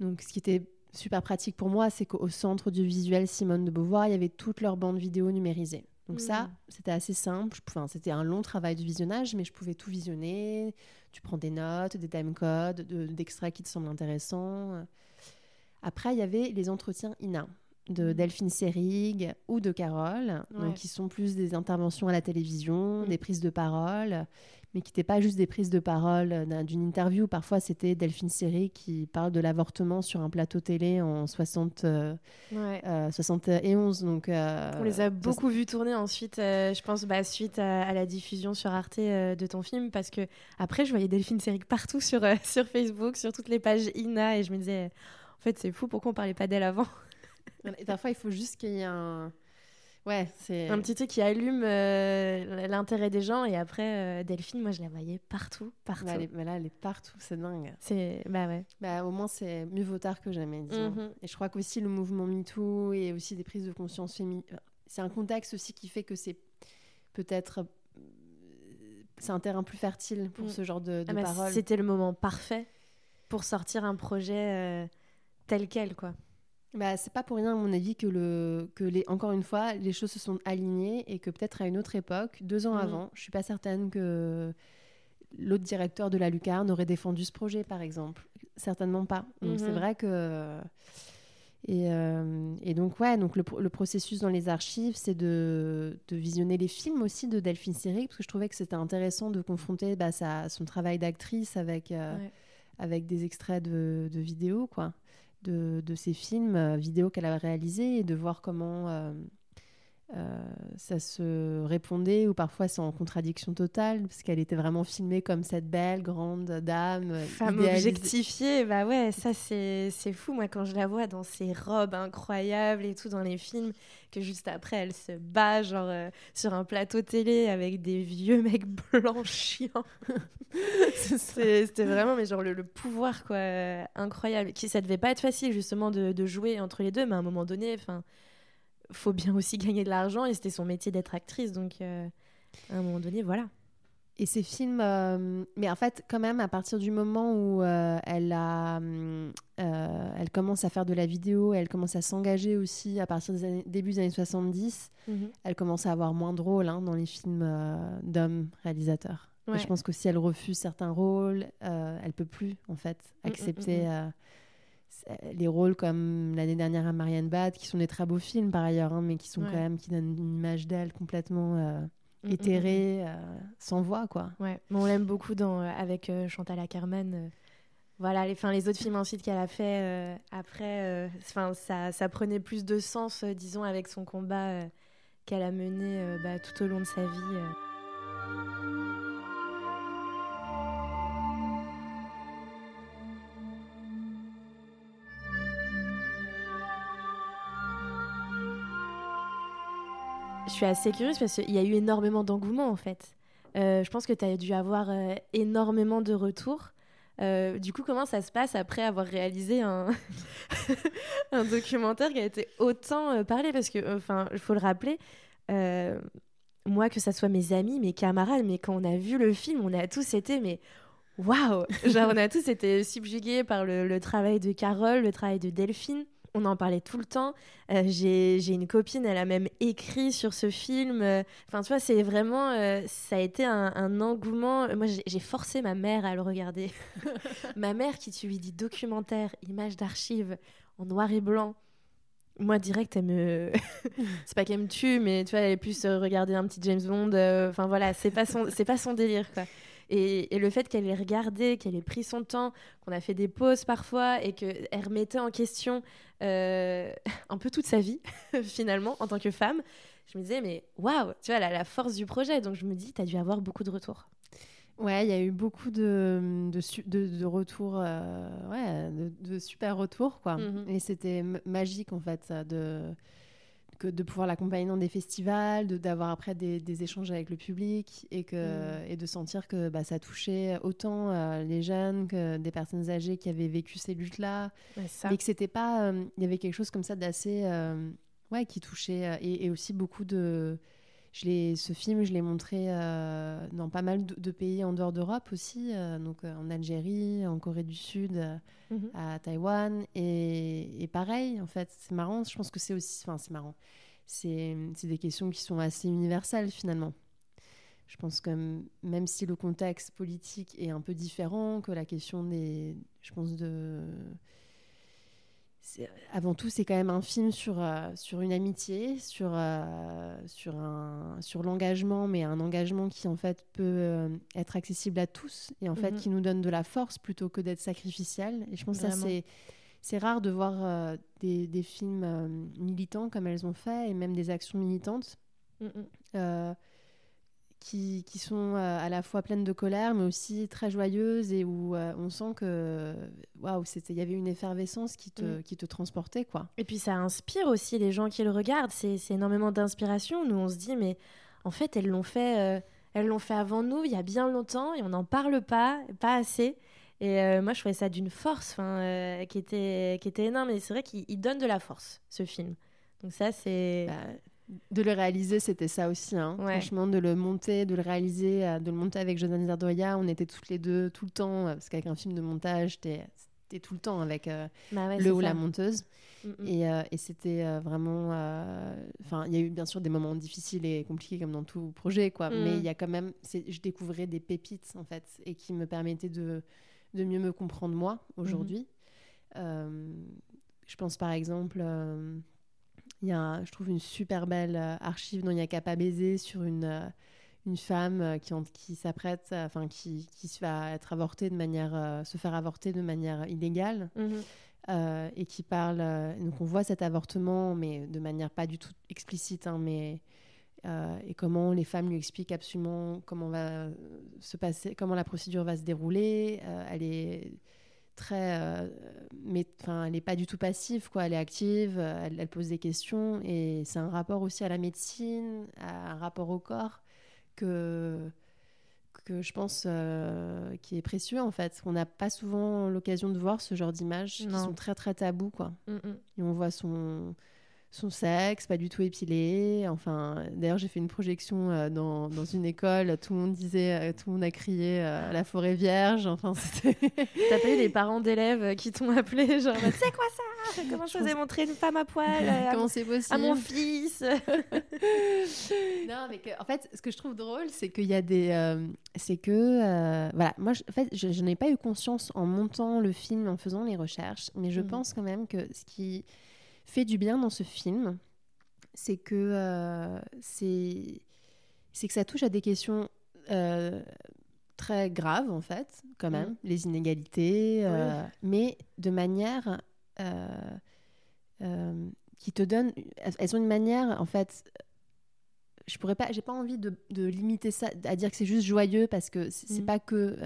S2: donc ce qui était super pratique pour moi, c'est qu'au centre du visuel Simone de Beauvoir, il y avait toutes leurs bandes vidéo numérisées. Donc ça, mmh. c'était assez simple. Enfin, c'était un long travail de visionnage, mais je pouvais tout visionner. Tu prends des notes, des timecodes, d'extraits qui te semblent intéressants. Après, il y avait les entretiens INA de mmh. Delphine Seyrig ou de Carole, donc qui sont plus des interventions à la télévision, mmh. des prises de parole mais qui n'étaient pas juste des prises de parole d'une interview. Parfois, c'était Delphine Seyrig qui parle de l'avortement sur un plateau télé en 60, euh, 71. Euh, donc, euh,
S1: On les a beaucoup vus tourner ensuite, je pense, bah, suite à, la diffusion sur Arte de ton film, parce que après, je voyais Delphine Seyrig partout sur, sur Facebook, sur toutes les pages INA, et je me disais En fait, c'est fou, pourquoi on parlait pas d'elle avant?
S2: Et parfois, il faut juste qu'il y ait un. Ouais, c'est.
S1: Un petit truc qui allume euh, l'intérêt des gens. Et après, euh, Delphine, moi, je la voyais partout. partout.
S2: Bah, elle est, là, elle est partout, c'est dingue.
S1: C'est... Bah ouais.
S2: Bah, au moins, c'est mieux vaut tard que jamais, disons. Mhm. Et je crois qu'aussi le mouvement MeToo et aussi des prises de conscience féminines. C'est un contexte aussi qui fait que c'est peut-être c'est un terrain plus fertile pour mm. ce genre de, de
S1: ah bah,
S2: paroles.
S1: C'était le moment parfait pour sortir un projet euh, tel quel, quoi.
S2: Bah, c'est pas pour rien, à mon avis, que, le, que les, encore une fois, les choses se sont alignées et que peut-être à une autre époque, deux ans mm. avant, je suis pas certaine que l'autre directeur de la Lucarne aurait défendu ce projet, par exemple. Certainement pas. Donc c'est mm-hmm. vrai que euh, et, donc, ouais, donc le, processus dans les archives, c'est de, visionner les films aussi de Delphine Seyrig, parce que je trouvais que c'était intéressant de confronter bah, son travail d'actrice avec, euh, avec des extraits de, vidéos, quoi, de, de ces films euh, vidéos qu'elle a réalisés, et de voir comment euh, ça se répondait ou parfois c'est en contradiction totale parce qu'elle était vraiment filmée comme cette belle grande dame
S1: femme objectifiée. Bah ouais ça c'est fou. Moi quand je la vois dans ses robes incroyables et tout dans les films que juste après elle se bat genre euh, sur un plateau télé avec des vieux mecs blancs chiants. C'était vraiment mais genre le, pouvoir quoi euh, incroyable. Qui ça devait pas être facile justement de, de jouer entre les deux mais à un moment donné enfin faut bien aussi gagner de l'argent et c'était son métier d'être actrice. Donc, euh, à un moment donné, voilà.
S2: Et ces films, euh, mais en fait, quand même, à partir du moment où euh, elle a, elle commence à faire de la vidéo, elle commence à s'engager aussi à partir des années, début des années 70, mhm. elle commence à avoir moins de rôles hein, dans les films d'hommes réalisateurs. Et je pense que si elle refuse certains rôles, elle peut plus en fait mm, mm, accepter. Mm, les rôles comme l'année dernière à Marianne Bad, qui sont des très beaux films par ailleurs, hein, mais qui sont quand même qui donnent une image d'elle complètement euh, mm, mm, éthérée, mm, euh, sans voix quoi.
S1: Ouais, on l'aime beaucoup dans euh, avec Chantal Ackerman. voilà, les, fin, les autres films ensuite qu'elle a fait après, enfin ça, ça, prenait plus de sens, disons, avec son combat qu'elle a mené bah, tout au long de sa vie. Je suis assez curieuse parce qu'il y a eu énormément d'engouement en fait. Euh, je pense que tu as dû avoir euh, énormément de retours. Euh, du coup, comment ça se passe après avoir réalisé un, documentaire qui a été autant parlé? Parce que, enfin, il faut le rappeler, moi, que ça soit mes amis, mes camarades, mais quand on a vu le film, on a tous été, mais waouh Genre, on a tous été subjugués par le, le travail de Carole, le travail de Delphine on en parlait tout le temps. Euh, j'ai une copine, elle a même écrit sur ce film. Enfin, tu vois, c'est vraiment. Euh, ça a été un, engouement. Moi, j'ai forcé ma mère à le regarder. ma mère, qui tu lui dis documentaire, image d'archives en noir et blanc. Moi, direct, elle me. c'est pas qu'elle me tue, mais tu vois, elle est plus euh, regarder un petit James Bond. Enfin, voilà, c'est pas, son... pas son délire, quoi. Et, le fait qu'elle ait regardé, qu'elle ait pris son temps, qu'on a fait des pauses parfois et qu'elle remettait en question euh, un peu toute sa vie, finalement, en tant que femme, je me disais, mais waouh, tu vois, la, la force du projet. Donc je me dis, tu as dû avoir beaucoup de retours.
S2: Ouais, il y a eu beaucoup de, de, de, retours, euh, ouais, de, super retours, quoi. Mm-hmm. Et c'était magique, en fait, de que de pouvoir l'accompagner dans des festivals, d'avoir après des, échanges avec le public et, que, mm. et de sentir que bah, ça touchait autant euh, les jeunes que des personnes âgées qui avaient vécu ces luttes-là. et que c'était pas. Euh, il y avait quelque chose comme ça d'assez. Euh, ouais, qui touchait. et, aussi beaucoup de je ce film, je l'ai montré euh, dans pas mal de, pays en dehors d'Europe aussi, euh, donc euh, en Algérie, en Corée du Sud, mhm. à Taïwan. Et, pareil, en fait, c'est marrant. Je pense que c'est aussi. Enfin, c'est marrant. C'est des questions qui sont assez universelles finalement. Je pense que même si le contexte politique est un peu différent, que la question des. Je pense de avant tout, c'est quand même un film sur, euh, sur une amitié, sur, euh, sur, un, sur l'engagement, mais un engagement qui en fait peut euh, être accessible à tous et en fait mhm. qui nous donne de la force plutôt que d'être sacrificiel. Et je pense que c'est, c'est rare de voir des, des, films militants comme elles ont fait et même des actions militantes. Qui, qui, sont à la fois pleines de colère, mais aussi très joyeuses et où on sent que waouh, il y avait une effervescence qui te, mm. qui te transportait. quoi.
S1: Et puis ça inspire aussi les gens qui le regardent. C'est énormément d'inspiration. Nous, on se dit, mais en fait, elles l'ont fait, elles l'ont fait avant nous, il y a bien longtemps, et on n'en parle pas, pas assez. Et euh, moi, je trouvais ça d'une force euh, qui, était, qui était énorme. Et c'est vrai qu'il donne de la force, ce film. Donc ça, c'est... Bah,
S2: de le réaliser, c'était ça aussi. Hein. Franchement, de le monter, de le réaliser, euh, de le monter avec Jonathan Zardoya, on était toutes les deux tout le temps. Parce qu'avec un film de montage, t'es es tout le temps avec bah le ou la monteuse. Mm, mm. Et, et c'était vraiment... Enfin, il y a eu bien sûr des moments difficiles et compliqués comme dans tout projet, quoi. Mais mm. il y a quand même... Je découvrais des pépites, en fait, et qui me permettaient de de mieux me comprendre moi aujourd'hui. Euh, je pense par exemple, euh, il y a, je trouve une super belle euh, archive dans Yaka baiser sur une, une femme qui, qui s'apprête, enfin qui, qui va être avortée de manière, se faire avorter de manière illégale. Mhm. et qui parle. donc on voit cet avortement, mais de manière pas du tout explicite, hein, mais euh, et comment les femmes lui expliquent absolument comment va se passer, comment la procédure va se dérouler. Euh, elle est très, euh, mais enfin, elle n'est pas du tout passive, quoi. Elle est active, elle, pose des questions et c'est un rapport aussi à la médecine, à un rapport au corps que que je pense qui est précieux en fait. On n'a pas souvent l'occasion de voir ce genre d'images qui sont très très tabous, quoi. Mm, mm. Et on voit son son sexe, pas du tout épilé. Enfin, d'ailleurs, j'ai fait une projection euh, dans, dans, une école. Tout le monde disait, euh, tout le monde a crié euh, la forêt vierge. Enfin,
S1: T'as pas eu des parents d'élèves qui t'ont appelé, genre, c'est quoi ça? Comment je faisais montrer une femme à poil
S2: Comment c'est possible?
S1: À mon fils?
S2: Non, mais en fait, ce que je trouve drôle, c'est qu'il y a des, c'est que, voilà, moi, en fait, je, n'ai pas eu conscience en montant le film, en faisant les recherches, mais je mmh. pense quand même que ce qui fait du bien dans ce film, c'est que euh, c'est que ça touche à des questions euh, très graves en fait, quand même, mm. les inégalités, euh, mais de manière qui te donne, elles ont une manière en fait je pourrais pas, j'ai pas envie de, de, limiter ça à dire que c'est juste joyeux parce que c'est mm. pas que,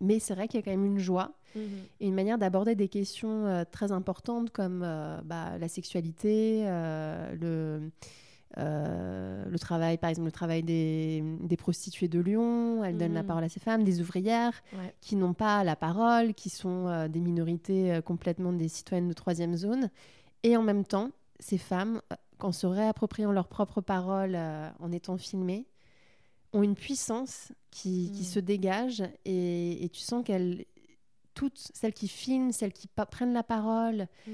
S2: mais c'est vrai qu'il y a quand même une joie Mhm. et une manière d'aborder des questions euh, très importantes comme euh, bah, la sexualité, euh, le, le travail, par exemple, le travail des, des prostituées de Lyon. Elle donne la mhm. parole à ces femmes, des ouvrières qui n'ont pas la parole, qui sont des minorités complètement des citoyennes de troisième zone. Et en même temps, ces femmes, en se réappropriant leurs propres paroles en étant filmées, ont une puissance qui, qui mhm. se dégage et, et tu sens qu'elles toutes celles qui filment, celles qui prennent la parole. Mm.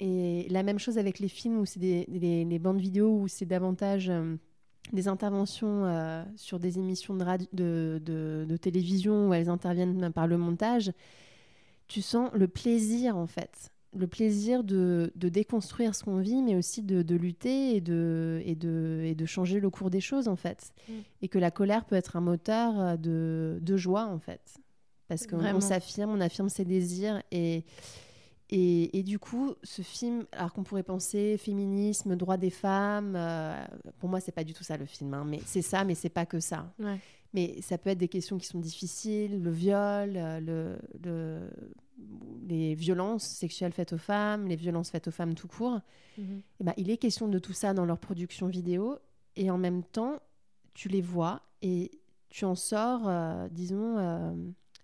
S2: Et la même chose avec les films où c'est des, les, bandes vidéo où c'est davantage euh, des interventions euh, sur des émissions de, de, télévision où elles interviennent par le montage. Tu sens le plaisir en fait, le plaisir de, déconstruire ce qu'on vit, mais aussi de, lutter et de, et, de, et de changer le cours des choses en fait. Mm. Et que la colère peut être un moteur euh, de, joie en fait parce qu'on s'affirme, on affirme ses désirs et, et, et, du coup, ce film, alors qu'on pourrait penser féminisme, droit des femmes, euh, pour moi, c'est pas du tout ça le film, hein, mais c'est ça, mais c'est pas que ça. Mais ça peut être des questions qui sont difficiles, le viol, euh, le, le, les violences sexuelles faites aux femmes, les violences faites aux femmes tout court. Mhm. Et ben, il est question de tout ça dans leur production vidéo, et en même temps, tu les vois et tu en sors, euh, disons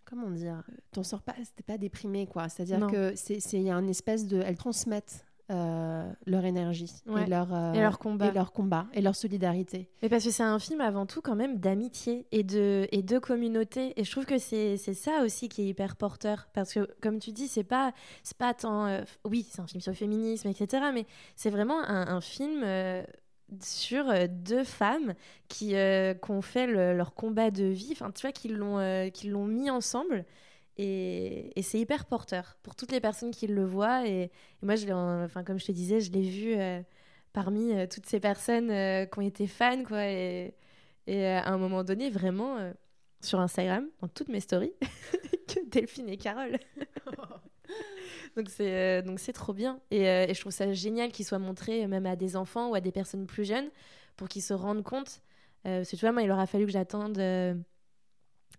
S2: comment dire, t'en sors pas, c'était pas déprimé quoi. C'est-à-dire que c'est, il y a une espèce de, elles transmettent euh, leur énergie et, leur, euh,
S1: et leur combat.
S2: et leur combat et leur solidarité.
S1: Mais parce que c'est un film avant tout quand même d'amitié et de et de communauté. Et je trouve que c'est, ça aussi qui est hyper porteur. Parce que comme tu dis c'est pas pas tant euh, oui c'est un film sur le féminisme etc mais c'est vraiment un, un film sur deux femmes qui, euh, ont fait leur combat de vie, enfin tu vois, qui l'ont euh, l'ont mis ensemble. Et, et c'est hyper porteur pour toutes les personnes qui le voient. Et, moi, je enfin, comme je te disais, je l'ai vu parmi toutes ces personnes qui ont été fans. Quoi, et, et à un moment donné, vraiment, sur Instagram, dans toutes mes stories, que Delphine et Carole. donc c'est euh, donc c'est trop bien et, euh, et, je trouve ça génial qu'il soit montré même à des enfants ou à des personnes plus jeunes pour qu'ils se rendent compte parce que tu vois, moi, il aura fallu que j'attende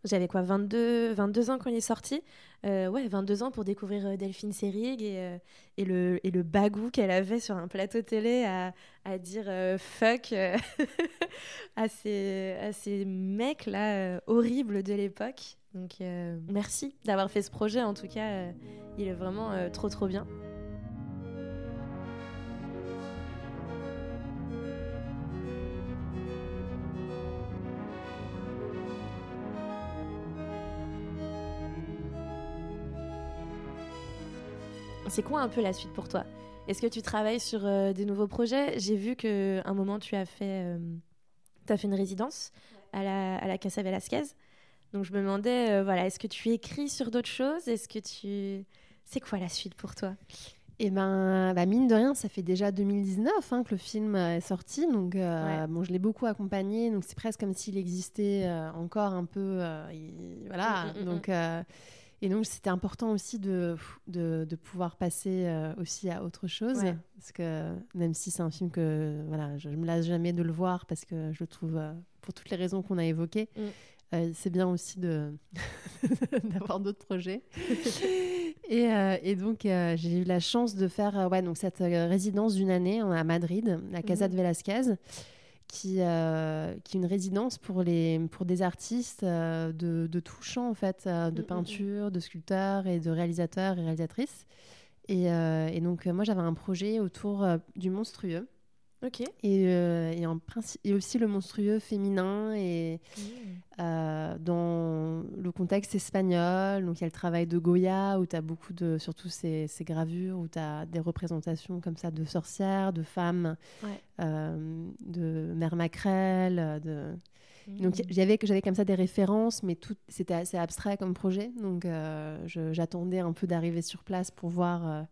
S1: j'avais quoi, 22, 22 ans quand il est sorti euh, Ouais, 22 ans pour découvrir euh, Delphine Seyrig et, euh, et, le, et le bagou qu'elle avait sur un plateau télé à, à dire fuck à, ces, à ces mecs-là horribles de l'époque. Donc merci d'avoir fait ce projet, en tout cas, il est vraiment trop trop bien. C'est quoi un peu la suite pour toi? Est-ce que tu travailles sur euh, des nouveaux projets? J'ai vu qu'à un moment, tu as fait, euh, as fait une résidence à la, à la Casa Velasquez. Donc je me demandais, euh, voilà, est-ce que tu écris sur d'autres choses? Est-ce que tu... C'est quoi la suite pour toi?
S2: Eh ben, bah mine de rien, ça fait déjà 2019 hein, que le film est sorti, donc bon, je l'ai beaucoup accompagné, donc c'est presque comme s'il existait encore un peu, voilà, mm, mm, mm, donc et donc, c'était important aussi de, de, de pouvoir passer euh, aussi à autre chose. Parce que même si c'est un film que voilà, je ne me lasse jamais de le voir parce que je le trouve, euh, pour toutes les raisons qu'on a évoquées, mm. euh, c'est bien aussi d'avoir d'autres projets. et, et, donc, j'ai eu la chance de faire ouais, donc cette résidence d'une année à Madrid, la Casa de Velasquez qui, euh, qui est une résidence pour, les, pour des artistes euh, de, de tout champ, en fait, euh, de mm, mm, mm. peinture, de sculpteurs et de réalisateurs et réalisatrices. Et, et donc, moi, j'avais un projet autour du monstrueux.
S1: Ok.
S2: Et, euh, et, en principe, et aussi le monstrueux féminin et mmh. euh, dans le contexte espagnol. Donc il y a le travail de Goya où tu as beaucoup de, surtout ces, ces gravures, où tu as des représentations comme ça de sorcières, de femmes, euh, de mère maquerelle. De... Mmh. Donc j'avais j'avais comme ça des références, mais tout c'était assez abstrait comme projet. Donc j'attendais un peu d'arriver sur place pour voir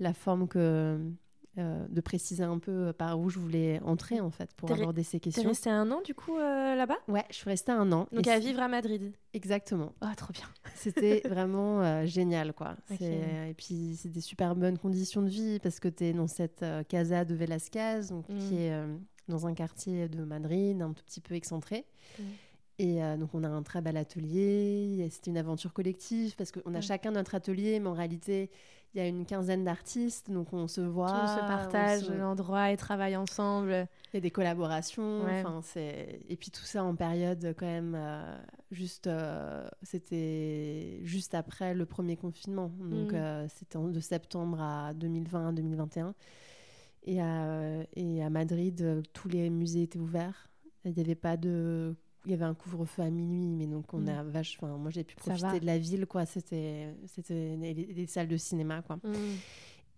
S2: la forme que euh, de préciser un peu par où je voulais entrer en fait pour aborder ces questions. Tu es
S1: restée un an du coup euh, là-bas?
S2: Ouais, je suis restée un an.
S1: Donc à vivre à Madrid.
S2: Exactement.
S1: Oh, trop bien.
S2: C'était vraiment euh, génial quoi. Et puis c'est des super bonnes conditions de vie parce que tu es dans cette casa de Velasquez donc, qui mm. est dans un quartier de Madrid un tout petit peu excentré. Mm. Et donc, on a un très bel atelier. C'est une aventure collective parce qu'on a chacun notre atelier, mais en réalité, il y a une quinzaine d'artistes, donc on se voit.
S1: on se partage l'endroit et travaille ensemble.
S2: Il y a des collaborations. C'est et puis tout ça en période quand même euh, juste. Euh, c'était juste après le premier confinement, donc mm. euh, c'était de septembre à 2020 à 2021. Et à, et à Madrid, tous les musées étaient ouverts. Il n'y avait pas de il y avait un couvre-feu à minuit, mais donc on mm. a vache. Enfin, moi j'ai pu profiter de la ville, quoi. C'était, c'était des, salles de cinéma, quoi. Mm.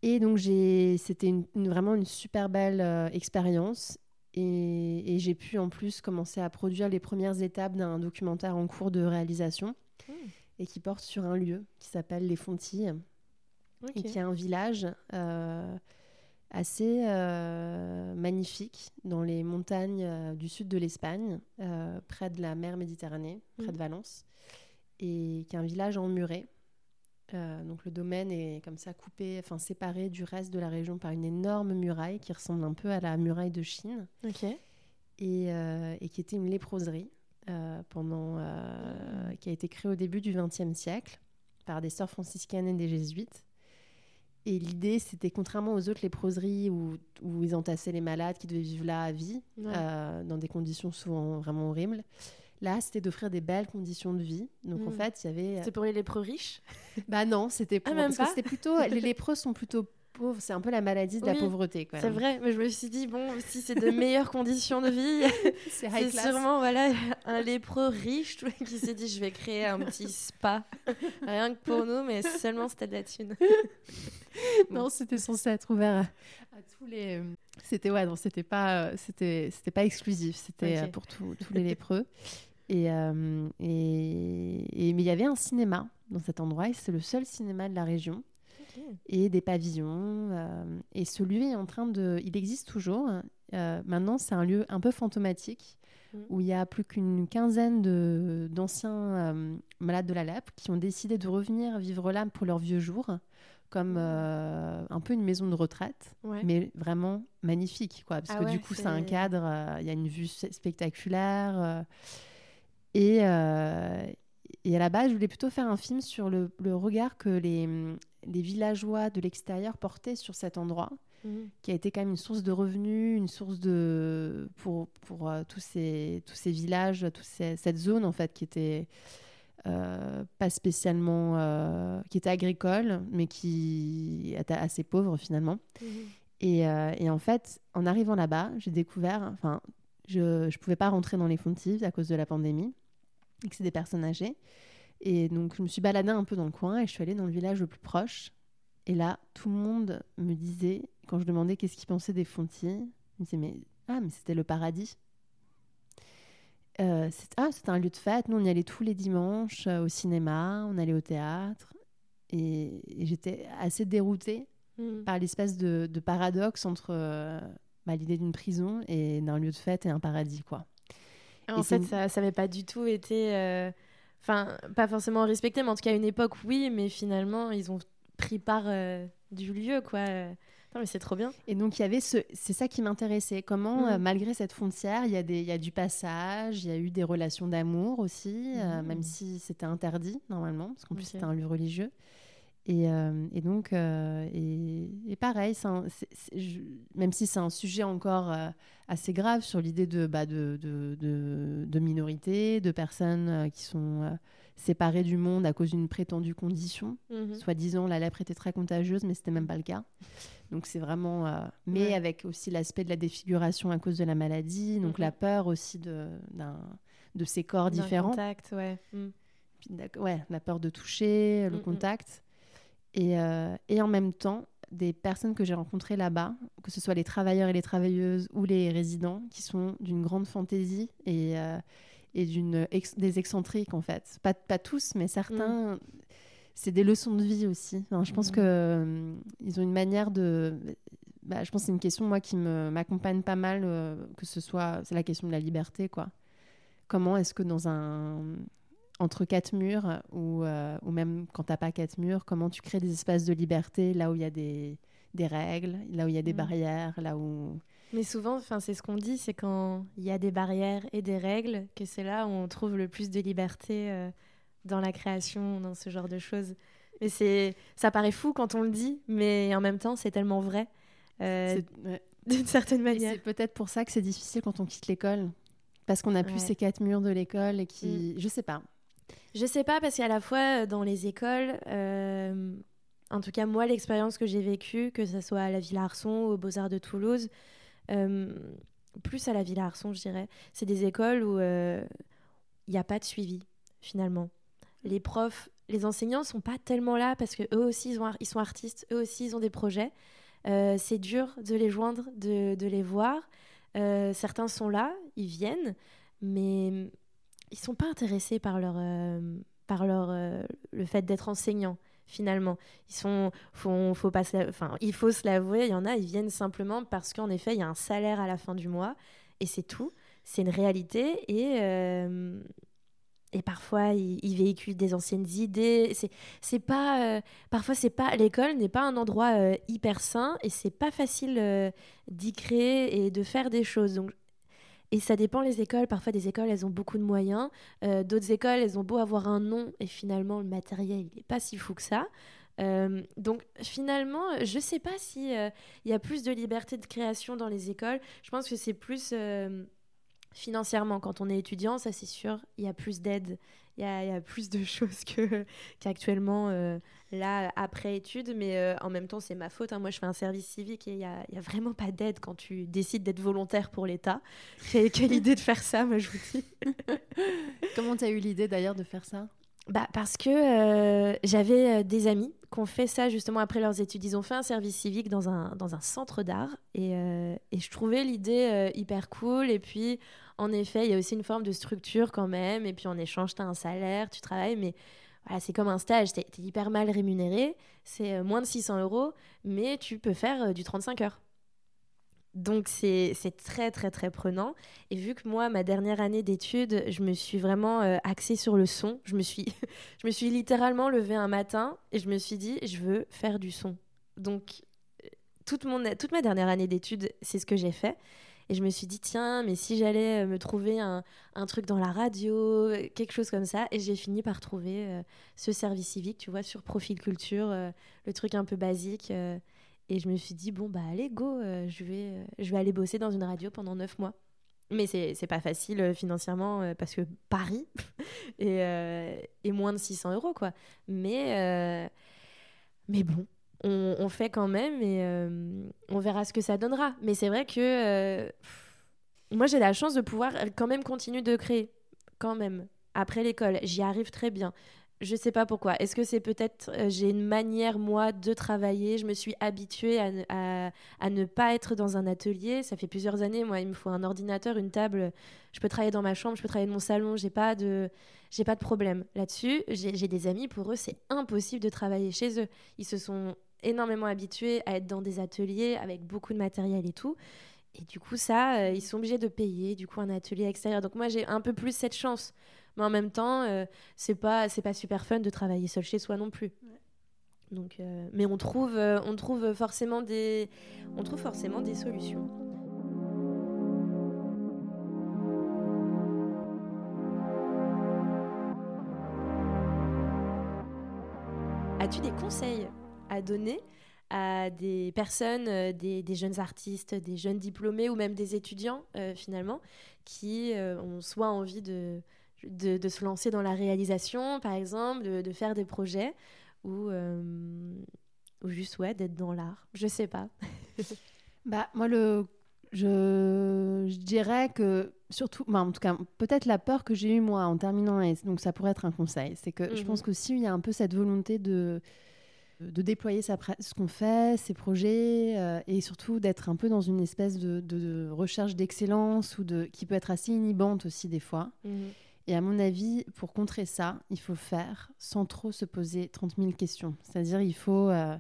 S2: Et donc j'ai, c'était une, vraiment une super belle euh, expérience. Et, et j'ai pu en plus commencer à produire les premières étapes d'un documentaire en cours de réalisation mm. et qui porte sur un lieu qui s'appelle Les Fontilles et qui est un village. Euh, assez euh, magnifique dans les montagnes euh, du sud de l'Espagne, euh, près de la mer Méditerranée, près de mm. Valence, et qui est un village emmuré. donc le domaine est comme ça coupé, enfin séparé du reste de la région par une énorme muraille qui ressemble un peu à la muraille de Chine, et, et, qui était une léproserie pendant, qui a été créée au début du XXe siècle par des sœurs franciscaines et des jésuites. Et l'idée, c'était contrairement aux autres léproseries où, où ils entassaient les malades qui devaient vivre là à vie, euh, dans des conditions souvent vraiment horribles. Là, c'était d'offrir des belles conditions de vie. Donc en hmm. fait, il y avait.
S1: C'était pour les lépreux riches?
S2: Bah non, c'était ah, pour. parce que c'était plutôt. les lépreux sont plutôt pauvre, c'est un peu la maladie de la pauvreté.
S1: C'est vrai, mais je me suis dit, bon, si c'est de meilleures conditions de vie, c'est sûrement voilà, un lépreux riche qui s'est dit, je vais créer un petit spa, rien que pour nous, mais seulement c'était de la thune.
S2: non, c'était censé être ouvert à, tous les. C'était ouais, non, c'était pas, c'était, c'était pas exclusif, c'était euh, pour tous les lépreux. Et, euh, et, et, mais il y avait un cinéma dans cet endroit, et c'est le seul cinéma de la région et des pavillons. Euh, et ce lieu est en train de... Il existe toujours. Euh, maintenant, c'est un lieu un peu fantomatique où il y a plus qu'une quinzaine d'anciens malades de la lèpre qui ont décidé de revenir vivre là pour leurs vieux jours comme un peu une maison de retraite, mais vraiment magnifique, quoi, parce ah que du coup, c'est un cadre, il y a une vue spectaculaire. et, et à la base, je voulais plutôt faire un film sur le, regard que les, les, villageois de l'extérieur portaient sur cet endroit, mhm. qui a été quand même une source de revenus, une source de pour, pour euh, tous ces tous ces villages, toute cette zone en fait qui était euh, pas spécialement euh, qui était agricole, mais qui était assez pauvre finalement. Mhm. Et, et, en fait, en arrivant là-bas, j'ai découvert, enfin, je ne pouvais pas rentrer dans les fontives à cause de la pandémie et que c'est des personnes âgées. Et donc, je me suis baladée un peu dans le coin et je suis allée dans le village le plus proche. Et là, tout le monde me disait, quand je demandais qu'est-ce qu'ils pensaient des Fontis, ils me disaient, mais, ah, mais c'était le paradis. Euh, ah, c'était un lieu de fête. Nous, on y allait tous les dimanches euh, au cinéma, on allait au théâtre. Et, j'étais assez déroutée hmm. par l'espèce de, paradoxe entre euh, bah, l'idée d'une prison et d'un lieu de fête et un paradis, quoi.
S1: En fait, ça n'avait pas du tout été. Euh, Enfin, pas forcément respecté, mais en tout cas, à une époque, oui, mais finalement, ils ont pris part euh, du lieu, quoi. Non, mais c'est trop bien.
S2: Et donc, il y avait ce... c'est ça qui m'intéressait. Comment, euh, mm. malgré cette frontière, il y, a des... il y a du passage, il y a eu des relations d'amour aussi, euh, mm. même si c'était interdit, normalement, parce qu'en plus, c'était un lieu religieux. Et, et donc, et... et, pareil, même si c'est un sujet encore assez grave sur l'idée de, bah, de, de, de, minorités, de personnes euh, qui sont euh, séparées du monde à cause d'une prétendue condition. Mhm. Soi-disant, la lèpre était très contagieuse, mais c'était même pas le cas. Donc c'est vraiment... Euh, mais avec aussi l'aspect de la défiguration à cause de la maladie, donc la mhm. peur aussi de, de ces corps différents.
S1: contact, ouais. Mm.
S2: ouais, la peur de toucher, le contact. Et, et en même temps, des personnes que j'ai rencontrées là-bas, que ce soit les travailleurs et les travailleuses ou les résidents, qui sont d'une grande fantaisie et, euh, et d'une des excentriques en fait. Pas, pas tous, mais certains. Mm. C'est des leçons de vie aussi. je pense mm. que euh, ils ont une manière de. Bah, je pense que c'est une question moi qui m'accompagne pas mal, euh, que ce soit c'est la question de la liberté quoi. Comment est-ce que dans un entre quatre murs ou, euh, ou même quand tu n'as pas quatre murs, comment tu crées des espaces de liberté là où il y a des, des, règles, là où il y a des mm. barrières, là où...
S1: Mais souvent, c'est ce qu'on dit, c'est quand il y a des barrières et des règles que c'est là où on trouve le plus de liberté euh, dans la création, dans ce genre de choses. Mais c'est, ça paraît fou quand on le dit, mais en même temps, c'est tellement vrai, euh, d'une certaine manière.
S2: C'est peut-être pour ça que c'est difficile quand on quitte l'école, parce qu'on n'a plus ces quatre murs de l'école et qui, mm. je sais pas,
S1: je sais pas, parce qu'à la fois euh, dans les écoles, euh, en tout cas moi, l'expérience que j'ai vécue, que ce soit à la Villa Arson ou aux Beaux-Arts de Toulouse, euh, plus à la Villa Arson, je dirais, c'est des écoles où il n'y a pas de suivi, finalement. Les profs, les enseignants sont pas tellement là parce que eux aussi, ils, ont, ils sont artistes, eux aussi, ils ont des projets. c'est dur de les joindre, de les voir. certains sont là, ils viennent, mais ils sont pas intéressés par leur euh, par leur euh, le fait d'être enseignant finalement. Ils sont faut, faut enfin il faut se l'avouer il y en a ils viennent simplement parce qu'en effet il y a un salaire à la fin du mois et c'est tout c'est une réalité et euh, et parfois ils, véhiculent des anciennes idées. C'est c'est pas parfois c'est pas l'école n'est pas un endroit hyper sain et c'est pas facile d'y créer et de faire des choses et ça dépend les écoles. Parfois, des écoles, elles ont beaucoup de moyens. Euh, d'autres écoles, elles ont beau avoir un nom et finalement, le matériel, il n'est pas si fou que ça. Euh, donc finalement, je ne sais pas euh, il y a plus de liberté de création dans les écoles. Je pense que c'est plus financièrement. Quand on est étudiant, ça c'est sûr, il y a plus d'aide, il y, a, plus de choses qu'actuellement euh, là après études, mais euh, en même temps c'est ma faute. Hein. Moi je fais un service civique et il n'y a, a, vraiment pas d'aide quand tu décides d'être volontaire pour l'État. Quelle idée de faire ça, moi je vous dis.
S2: Comment tu as eu l'idée d'ailleurs de faire ça?
S1: Bah, parce que euh, j'avais des amis qui ont fait ça justement après leurs études. Ils ont fait un service civique dans un, dans un centre d'art et, et, je trouvais l'idée hyper cool. Et puis en effet, il y a aussi une forme de structure quand même. Et puis en échange, tu as un salaire, tu travailles, mais voilà, c'est comme un stage. Tu es, hyper mal rémunéré. C'est euh, moins de 600 euros, mais tu peux faire euh, du 35 heures. Donc c'est très très très prenant. Et vu que moi, ma dernière année d'études, je me suis vraiment euh, axée sur le son, je me, suis je me suis littéralement levée un matin et je me suis dit, je veux faire du son. Donc toute, mon, toute ma dernière année d'études, c'est ce que j'ai fait. Et je me suis dit, tiens, mais si j'allais euh, me trouver un, un, truc dans la radio, quelque chose comme ça. Et j'ai fini par trouver ce service civique, tu vois, sur Profil Culture, le truc un peu basique. Et je me suis dit, bon, bah allez, go, euh, je, vais, euh, je vais aller bosser dans une radio pendant neuf mois. Mais c'est pas facile euh, financièrement parce que Paris est, moins de 600 euros, quoi. Mais, mais bon, on, fait quand même et on verra ce que ça donnera. Mais c'est vrai que moi, j'ai la chance de pouvoir quand même continuer de créer, quand même. Après l'école, j'y arrive très bien. Je sais pas pourquoi. Est-ce que c'est peut-être euh, j'ai une manière moi de travailler? Je me suis habituée à, à, ne pas être dans un atelier. Ça fait plusieurs années. Moi, il me faut un ordinateur, une table. Je peux travailler dans ma chambre, je peux travailler dans mon salon. J'ai pas de j'ai pas de problème là-dessus. J'ai des amis pour eux c'est impossible de travailler chez eux. Ils se sont énormément habitués à être dans des ateliers avec beaucoup de matériel et tout. Et du coup ça, euh, ils sont obligés de payer du coup un atelier extérieur. Donc moi j'ai un peu plus cette chance mais en même temps, euh, c'est pas c'est pas super fun de travailler seul chez soi non plus. Donc, euh, mais on trouve euh, on trouve forcément des on trouve forcément des solutions. As-tu des conseils? À donner à des personnes, des, des, jeunes artistes, des jeunes diplômés ou même des étudiants finalement, qui ont soit envie de, de, se lancer dans la réalisation, par exemple, de, faire des projets ou, euh, ou juste ouais, d'être dans l'art. Je sais pas.
S2: bah, moi, le, je, je dirais que surtout, bah, en tout cas, peut-être la peur que j'ai eue moi en terminant, donc ça pourrait être un conseil, c'est que je pense mhm. qu'aussi il y a un peu cette volonté de de déployer sa, ce qu'on fait, ses projets, euh, et surtout d'être un peu dans une espèce de, recherche d'excellence ou de qui peut être assez inhibante aussi des fois. Mhm. Et à mon avis, pour contrer ça, il faut faire sans trop se poser 30 000 questions. C'est-à-dire, il faut. Euh,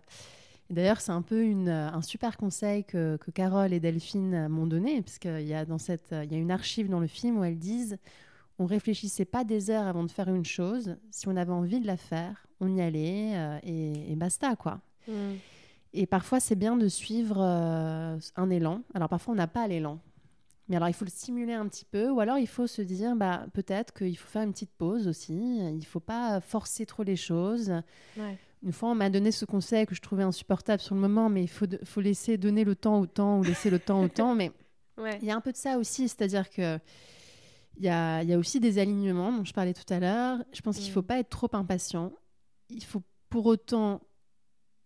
S2: d'ailleurs, c'est un peu une, euh, un super conseil que, que Carole et Delphine m'ont donné, puisqu'il y, a dans cette, il y a une archive dans le film où elles disent on réfléchissait pas des heures avant de faire une chose. Si on avait envie de la faire, on y allait euh, et, basta, quoi. Mm. Et parfois, c'est bien de suivre un élan. Alors, parfois, on n'a pas l'élan. Mais alors, il faut le stimuler un petit peu, ou alors il faut se dire, bah, peut-être qu'il faut faire une petite pause aussi. Il ne faut pas forcer trop les choses. Une fois, on m'a donné ce conseil que je trouvais insupportable sur le moment, mais il faut, faut laisser donner le temps au temps ou laisser le temps au temps. Mais il y a un peu de ça aussi, c'est-à-dire que il y a, y a, aussi des alignements dont je parlais tout à l'heure. Je pense qu'il ne faut mm. pas être trop impatient. Il faut pour autant,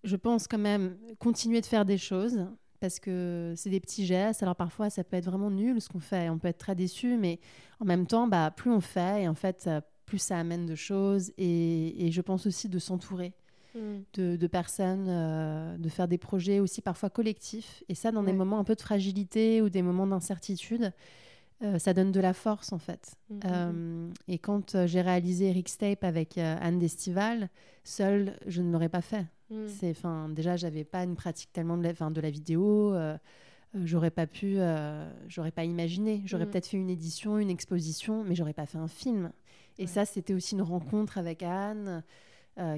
S2: je pense quand même, continuer de faire des choses parce que c'est des petits gestes. Alors parfois, ça peut être vraiment nul ce qu'on fait. On peut être très déçu, mais en même temps, bah, plus on fait, et en fait, plus ça amène de choses. Et, je pense aussi de s'entourer hmm. de, personnes, euh, de faire des projets aussi parfois collectifs. Et ça, dans des moments un peu de fragilité ou des moments d'incertitude, euh, ça donne de la force en fait. Hmm, hmm, euh, et quand j'ai réalisé Eric Stape avec Anne Destival, seule, je ne l'aurais pas fait. Mm. C'est, enfin, déjà, j'avais pas une pratique tellement de la, de la vidéo. Euh, euh, j'aurais pas pu, euh, j'aurais pas imaginé. J'aurais mm. peut-être fait une édition, une exposition, mais j'aurais pas fait un film. Et ça, c'était aussi une rencontre avec Anne.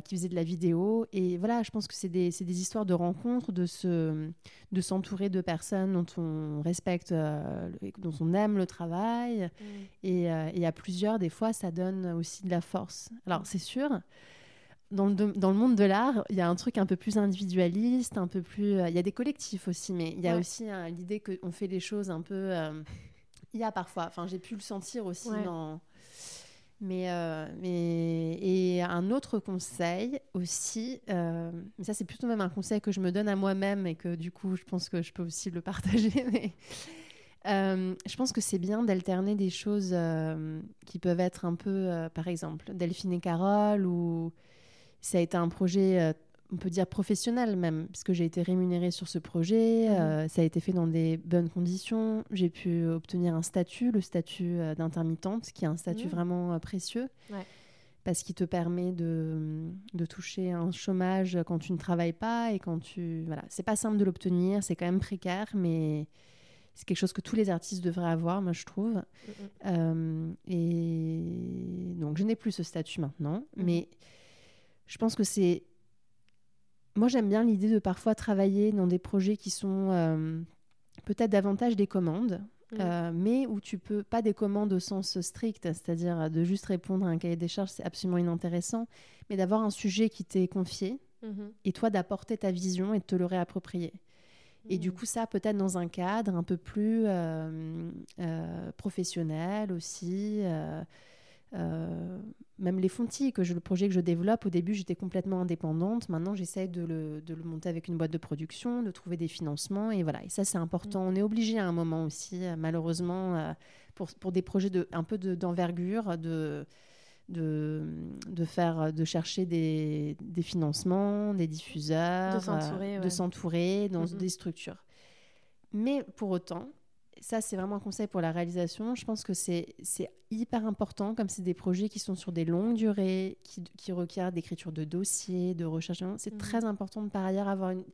S2: Qui faisait de la vidéo. Et voilà, je pense que c'est des, des, histoires de rencontres, de, se, de s'entourer de personnes dont on respecte, dont on aime le travail. Mm. Et, et, à plusieurs, des fois, ça donne aussi de la force. Alors, c'est sûr, dans le, dans le, monde de l'art, il y a un truc un peu plus individualiste, un peu plus. Euh, il y a des collectifs aussi, mais il y a aussi euh, l'idée qu'on fait les choses un peu. Euh, il y a parfois. Enfin, j'ai pu le sentir aussi dans. Mais, mais et un autre conseil aussi, mais ça c'est plutôt même un conseil que je me donne à moi-même et que du coup je pense que je peux aussi le partager. Mais je pense que c'est bien d'alterner des choses qui peuvent être un peu, par exemple, Delphine et Carole ou ça a été un projet, euh, on peut dire professionnel même, puisque j'ai été rémunérée sur ce projet. Mhm. Euh, ça a été fait dans des bonnes conditions. J'ai pu obtenir un statut, le statut euh, d'intermittente, qui est un statut mhm. vraiment précieux. Parce qu'il te permet de, de, toucher un chômage quand tu ne travailles pas et quand tu. Voilà, c'est pas simple de l'obtenir, c'est quand même précaire, mais c'est quelque chose que tous les artistes devraient avoir, moi je trouve. Mm, mm. Euh, et donc je n'ai plus ce statut maintenant, mais je pense que c'est... Moi j'aime bien l'idée de parfois travailler dans des projets qui sont euh, peut-être davantage des commandes, mm. euh, mais où tu peux, pas des commandes au sens strict, c'est-à-dire de juste répondre à un cahier des charges, c'est absolument inintéressant, mais d'avoir un sujet qui t'est confié, mm-hmm. et toi d'apporter ta vision et de te le réapproprier. Et du mm. coup, ça, peut-être dans un cadre un peu plus euh, professionnel aussi. Euh, même les fontis, que je, le projet que je développe, au début, j'étais complètement indépendante. Maintenant, j'essaie de le, de le, monter avec une boîte de production, de trouver des financements. Et voilà, et ça, c'est important. On est obligé à un moment aussi, malheureusement, pour, pour, des projets de, un peu d'envergure, de de, de, faire, de chercher des, des financements, des diffuseurs, de s'entourer, dans des structures. Mais pour autant, ça c'est vraiment un conseil pour la réalisation, je pense que c'est hyper important, comme c'est des projets qui sont sur des longues durées, qui, qui requièrent d'écriture de dossiers, de recherche, c'est mhm. très important de par ailleurs avoir une,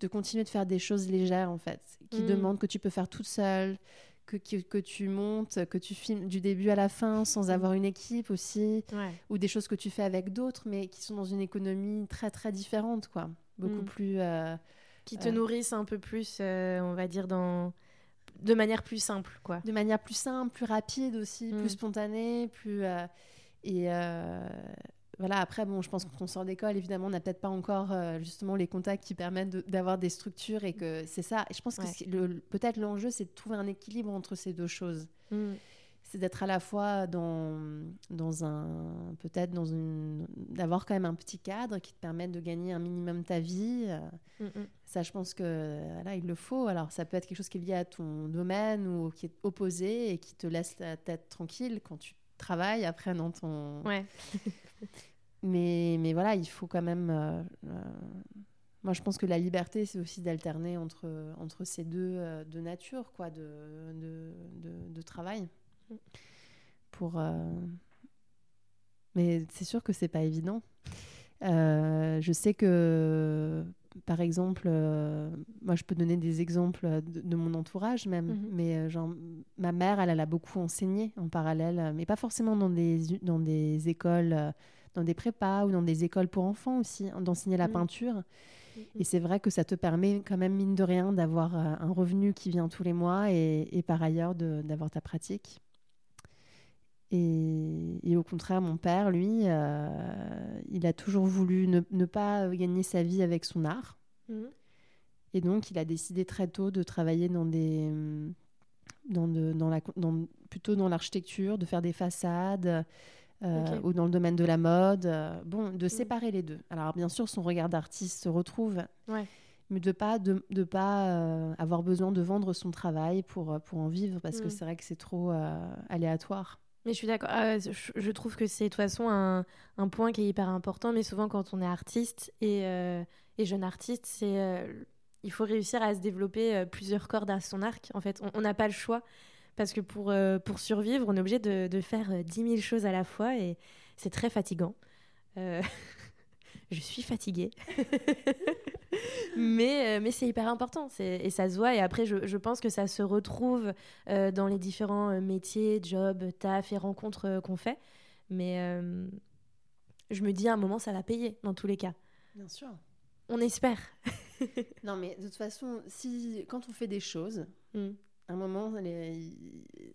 S2: de continuer de faire des choses légères en fait, qui mhm. demandent que tu peux faire toute seule, que, que, tu montes, que tu filmes du début à la fin sans avoir une équipe aussi, ou des choses que tu fais avec d'autres, mais qui sont dans une économie très très différente, quoi. Beaucoup plus. Euh,
S1: qui te euh, nourrissent un peu plus, euh, on va dire, dans. De manière plus simple, quoi.
S2: De manière plus simple, plus rapide aussi, plus mm. spontanée, plus. et voilà, après, bon, je pense que quand on sort d'école, évidemment, on n'a peut-être pas encore euh, justement les contacts qui permettent d'avoir des structures et que c'est ça. Et je pense que peut-être l'enjeu, c'est de trouver un équilibre entre ces deux choses. Mm. C'est d'être à la fois dans, dans un. Peut-être dans une. d'avoir quand même un petit cadre qui te permette de gagner un minimum ta vie. Euh. Mm, mm. Ça, je pense que là, il le faut. Alors, ça peut être quelque chose qui est lié à ton domaine ou qui est opposé et qui te laisse la tête tranquille quand tu travailles après dans ton.
S1: Ouais.
S2: mais, mais voilà, il faut quand même. Euh, euh, moi, je pense que la liberté, c'est aussi d'alterner entre, entre ces deux, euh, deux natures quoi, de, de, de, travail. Pour, Mais c'est sûr que c'est pas évident. je sais que, par exemple, moi, je peux donner des exemples de, mon entourage même, mhm. mais genre, ma mère, elle, elle, a beaucoup enseigné en parallèle, mais pas forcément dans des, dans des écoles dans des prépas ou dans des écoles pour enfants aussi, hein, d'enseigner la mm. peinture. Mm, et c'est vrai que ça te permet quand même, mine de rien, d'avoir euh, un revenu qui vient tous les mois et, par ailleurs d'avoir ta pratique. Et, au contraire, mon père, lui, euh, il a toujours voulu ne, pas gagner sa vie avec son art. Et donc, il a décidé très tôt de travailler dans des, dans, de, dans la, dans, plutôt dans l'architecture, de faire des façades, euh, ou dans le domaine de la mode. Euh, bon, de mm. séparer les deux. Alors, bien sûr, son regard d'artiste se retrouve, mais de pas de, de pas euh, avoir besoin de vendre son travail pour pour en vivre, parce que mm. c'est vrai que c'est trop aléatoire.
S1: Mais je suis d'accord. Ah je, trouve que c'est de toute façon un, un, point qui est hyper important. Mais souvent, quand on est artiste et, et jeune artiste, c'est il faut réussir à se développer plusieurs cordes à son arc. En fait, on n'a pas le choix parce que pour, euh, pour survivre, on est obligé de, de faire 10 euh, 000 choses à la fois et c'est très fatigant. Euh, je suis fatiguée. mais mais c'est hyper important et ça se voit. Et après, je, je pense que ça se retrouve dans les différents métiers, jobs, taf et rencontres qu'on fait. Mais je me dis à un moment, ça va payer dans tous les cas.
S2: Bien sûr.
S1: On espère.
S2: non, mais de toute façon, si, quand on fait des choses, mm un moment, il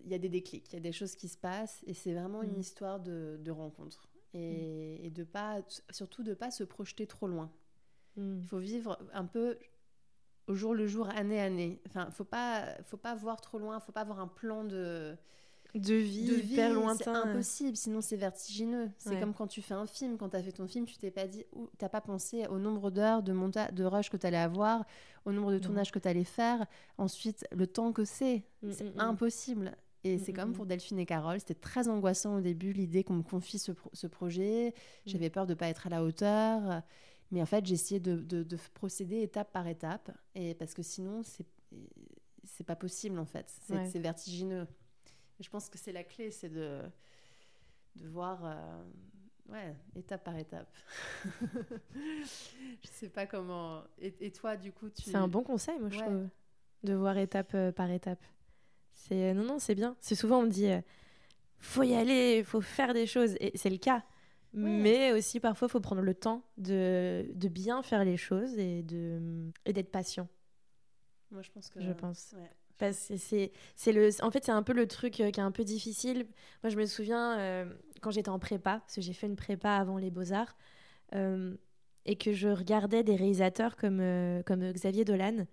S2: y a des déclics, il y a des choses qui se passent, et c'est vraiment une mm. histoire de, de rencontre. Et, mm. et, de pas, surtout de ne pas se projeter trop loin. Mm. Il faut vivre un peu au jour le jour, année année. Enfin, faut pas, faut pas voir trop loin, faut pas avoir un plan de
S1: de vie, de vie hyper lointain.
S2: C'est impossible, sinon c'est vertigineux. C'est comme quand tu fais un film, quand tu as fait ton film, tu t'es pas dit, t'as pas pensé au nombre d'heures de montage, de rush que tu allais avoir, au nombre de tournages que tu allais faire, ensuite le temps que c'est. Mm, c'est mm, mm. impossible. Et c'est comme pour Delphine et Carole, c'était très angoissant au début l'idée qu'on me confie ce, ce projet. J'avais peur de pas être à la hauteur. Mais en fait, essayé de, de, procéder étape par étape. Et parce que sinon, c'est c'est pas possible en fait. C'est vertigineux je pense que c'est la clé, c'est de, de voir, euh, ouais, étape par étape. je sais pas comment. Et, toi, du coup, tu.
S1: C'est un bon conseil, moi, je trouve. de voir étape par étape. C'est non non, c'est bien. C'est souvent on me dit faut y aller, faut faire des choses et c'est le cas. Mais aussi parfois il faut prendre le temps de, de bien faire les choses et de et d'être patient.
S2: Moi je pense que
S1: je pense. Parce que c'est, c'est le, en fait, c'est un peu le truc euh, qui est un peu difficile. Moi, je me souviens euh, quand j'étais en prépa, parce que j'ai fait une prépa avant les Beaux-Arts, euh, et que je regardais des réalisateurs comme, comme Xavier Dolan,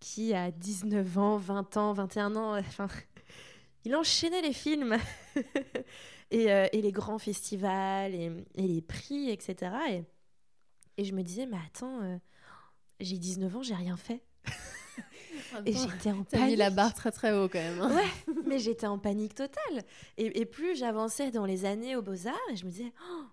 S1: qui a 19 ans, 20 ans, 21 ans, enfin, il enchaînait les films et, et, les grands festivals et, et, les prix, etc. Et, et je me disais, mais attends, j'ai 19 ans, j'ai rien fait.
S2: et j'étais en panique. mis la barre très très haut quand même.
S1: Hein. Ouais, mais j'étais en panique totale. Et, et plus j'avançais dans les années aux Beaux-Arts, je me disais, oh,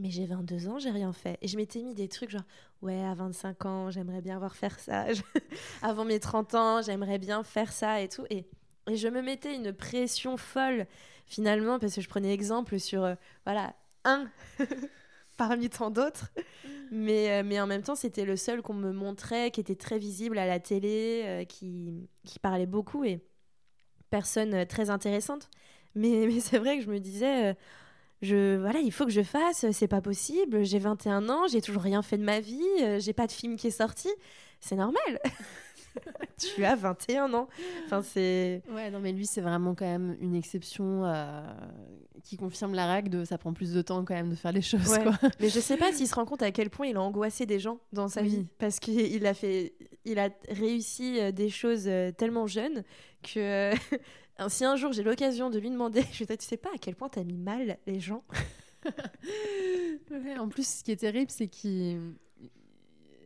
S1: mais j'ai 22 ans, j'ai rien fait. Et je m'étais mis des trucs genre, ouais, à 25 ans, j'aimerais bien voir faire ça. Avant mes 30 ans, j'aimerais bien faire ça et tout. Et, et je me mettais une pression folle finalement parce que je prenais exemple sur, euh, voilà, un parmi tant d'autres. Mais, euh, mais en même temps, c'était le seul qu'on me montrait, qui était très visible à la télé, euh, qui, qui parlait beaucoup et personne très intéressante. Mais, mais c'est vrai que je me disais, je, voilà, il faut que je fasse, c'est pas possible, j'ai 21 ans, j'ai toujours rien fait de ma vie, j'ai pas de film qui est sorti, c'est normal. tu as 21 ans. Enfin, c'est.
S2: Ouais, non, mais lui, c'est vraiment quand même une exception euh, qui confirme la règle de ça prend plus de temps quand même de faire les choses. Quoi.
S1: Mais je sais pas s'il se rend compte à quel point il a angoissé des gens dans sa vie. Parce qu'il a fait. Il a réussi euh, des choses euh, tellement jeunes que. si un jour j'ai l'occasion de lui demander, je vais tu sais pas à quel point t'as mis mal les gens?
S2: en plus, ce qui est terrible, c'est qu'il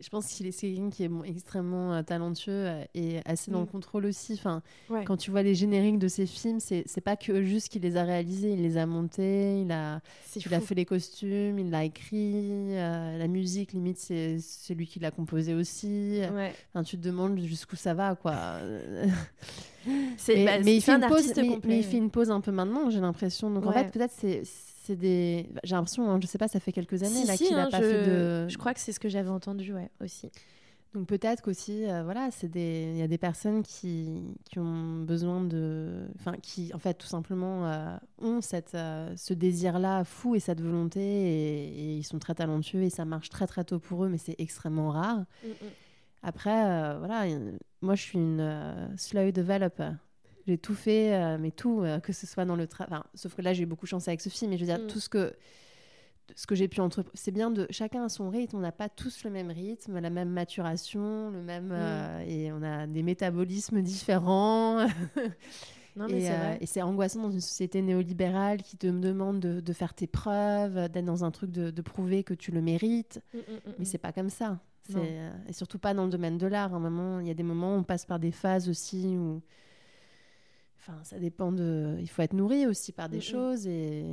S2: je pense qu'il est quelqu'un qui est extrêmement euh, talentueux euh, et assez dans le mm. contrôle aussi. Enfin, quand tu vois les génériques de ses films, c'est pas que juste qu'il les a réalisés, il les a montés, il a, il a fait les costumes, il l'a écrit, euh, la musique limite c'est lui qui l'a composé aussi. Enfin, tu te demandes jusqu'où ça va quoi. mais, bah, il fait une pause, mais, il fait une pause un peu maintenant, j'ai l'impression. Donc en fait peut-être c'est c'est des. J'ai l'impression, hein, je sais pas, ça fait quelques années là qu'il n'a hein, pas fait de.
S1: Je crois que c'est ce que j'avais entendu, ouais, aussi.
S2: Donc peut-être qu'aussi, euh, voilà, c'est des, il y a des personnes qui, qui ont besoin de, enfin, qui en fait tout simplement euh, ont cette, euh, ce désir-là fou et cette volonté et, ils sont très talentueux et ça marche très très tôt pour eux, mais c'est extrêmement rare. Mm, mm. Après, voilà, moi je suis une slow developer. J'ai tout fait, euh, mais tout, euh, que ce soit dans le travail. sauf que là, j'ai eu beaucoup de chance avec ce film, mais je veux dire, mm. tout ce que, ce que j'ai pu entreprendre. C'est bien de. Chacun a son rythme, on n'a pas tous le même rythme, la même maturation, le même. Mm. Euh, et on a des métabolismes différents. Non, mais et c'est angoissant dans une société néolibérale qui te demande de, de faire tes preuves, d'être dans un truc de, de, prouver que tu le mérites. Mm, mais c'est pas comme ça. et surtout pas dans le domaine de l'art. il y a des moments où on passe par des phases aussi où Enfin, ça dépend de. Il faut être nourri aussi par des mm, mm. choses et.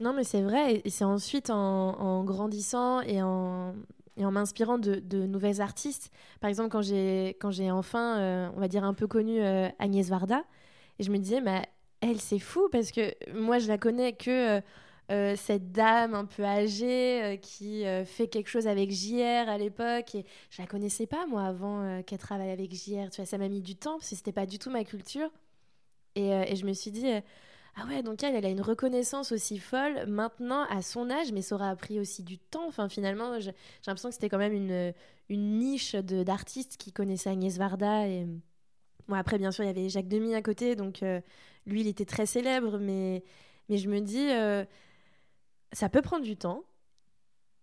S1: Non, mais c'est vrai. Et c'est ensuite en, grandissant et en, et en m'inspirant de, de, nouvelles artistes. Par exemple, quand j'ai quand j'ai enfin, euh, on va dire un peu connu euh, Agnès Varda, et je me disais, mais elle c'est fou parce que moi je la connais que euh, cette dame un peu âgée qui fait quelque chose avec JR à l'époque et je la connaissais pas moi avant qu'elle travaille avec JR. Tu vois, ça m'a mis du temps parce que c'était pas du tout ma culture. Euh, et, je me suis dit, euh, ah ouais, donc elle, elle a une reconnaissance aussi folle maintenant à son âge, mais ça aura pris aussi du temps. Enfin, finalement, j'ai l'impression que c'était quand même une, une niche d'artistes qui connaissaient Agnès Varda. Et bon, après, bien sûr, il y avait Jacques Demy à côté, donc euh, lui, il était très célèbre, mais, mais je me dis, ça peut prendre du temps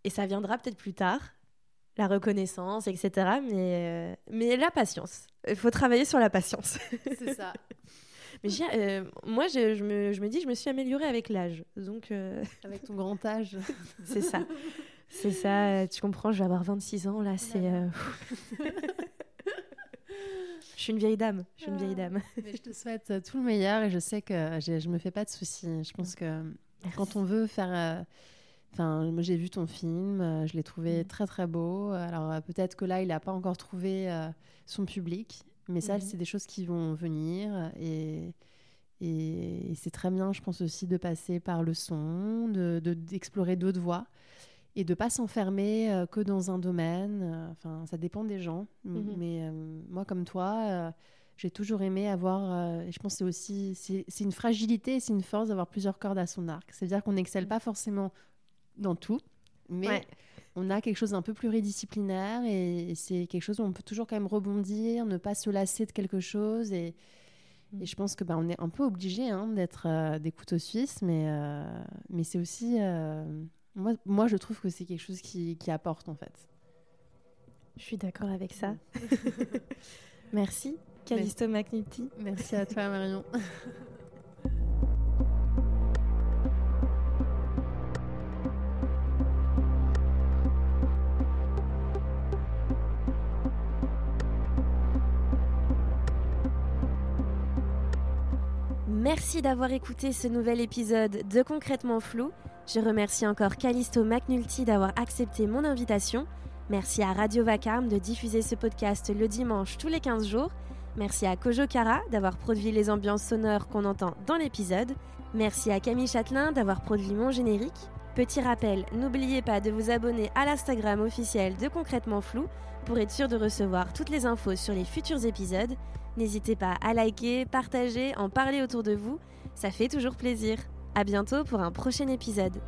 S1: et ça viendra peut-être plus tard la reconnaissance, etc. Mais, mais la patience. Il faut travailler sur la patience.
S2: C'est ça.
S1: Mais euh, moi, je, je, me, je, me, dis, je me suis améliorée avec l'âge. Donc, euh,
S2: Avec ton grand âge.
S1: c'est ça. C'est ça. Tu comprends, je vais avoir 26 ans. Là, c'est. Euh, je suis une vieille dame. Je suis une vieille dame.
S2: Mais je te souhaite tout le meilleur et je sais que je ne me fais pas de soucis. Je pense que quand on veut faire. Enfin, moi j'ai vu ton film, je l'ai trouvé mm. très très beau. Alors peut-être que là il n'a pas encore trouvé son public, mais ça, mhm. c'est des choses qui vont venir et, et, c'est très bien, je pense aussi, de passer par le son, d'explorer de, d'autres voies. et de pas s'enfermer euh, que dans un domaine. Euh, enfin, ça dépend des gens.
S1: Mhm.
S2: Mais euh, moi, comme toi, j'ai toujours aimé avoir. et je pense que c'est aussi c'est une fragilité, c'est une force d'avoir plusieurs cordes à son arc. C'est-à-dire qu'on n'excelle pas forcément dans tout, mais on a quelque chose d'un peu pluridisciplinaire et, c'est quelque chose où on peut toujours quand même rebondir, ne pas se lasser de quelque chose et et je pense que bah, on est un peu obligé hein, d'être des couteaux suisses, mais, mais c'est aussi moi, moi, je trouve que c'est quelque chose qui, qui, apporte en fait.
S1: Je suis d'accord avec ça. Merci, Calisto McNulty.
S2: Merci à toi, Marion.
S1: Merci d'avoir écouté ce nouvel épisode de Concrètement Flou. Je remercie encore Callisto McNulty d'avoir accepté mon invitation. Merci à Radio Vacarme de diffuser ce podcast le dimanche tous les 15 jours. Merci à Kojo Kara d'avoir produit les ambiances sonores qu'on entend dans l'épisode. Merci à Camille Châtelain d'avoir produit mon générique. Petit rappel, n'oubliez pas de vous abonner à l'Instagram officiel de Concrètement Flou pour être sûr de recevoir toutes les infos sur les futurs épisodes. N'hésitez pas à liker, partager, en parler autour de vous, ça fait toujours plaisir. À bientôt pour un prochain épisode.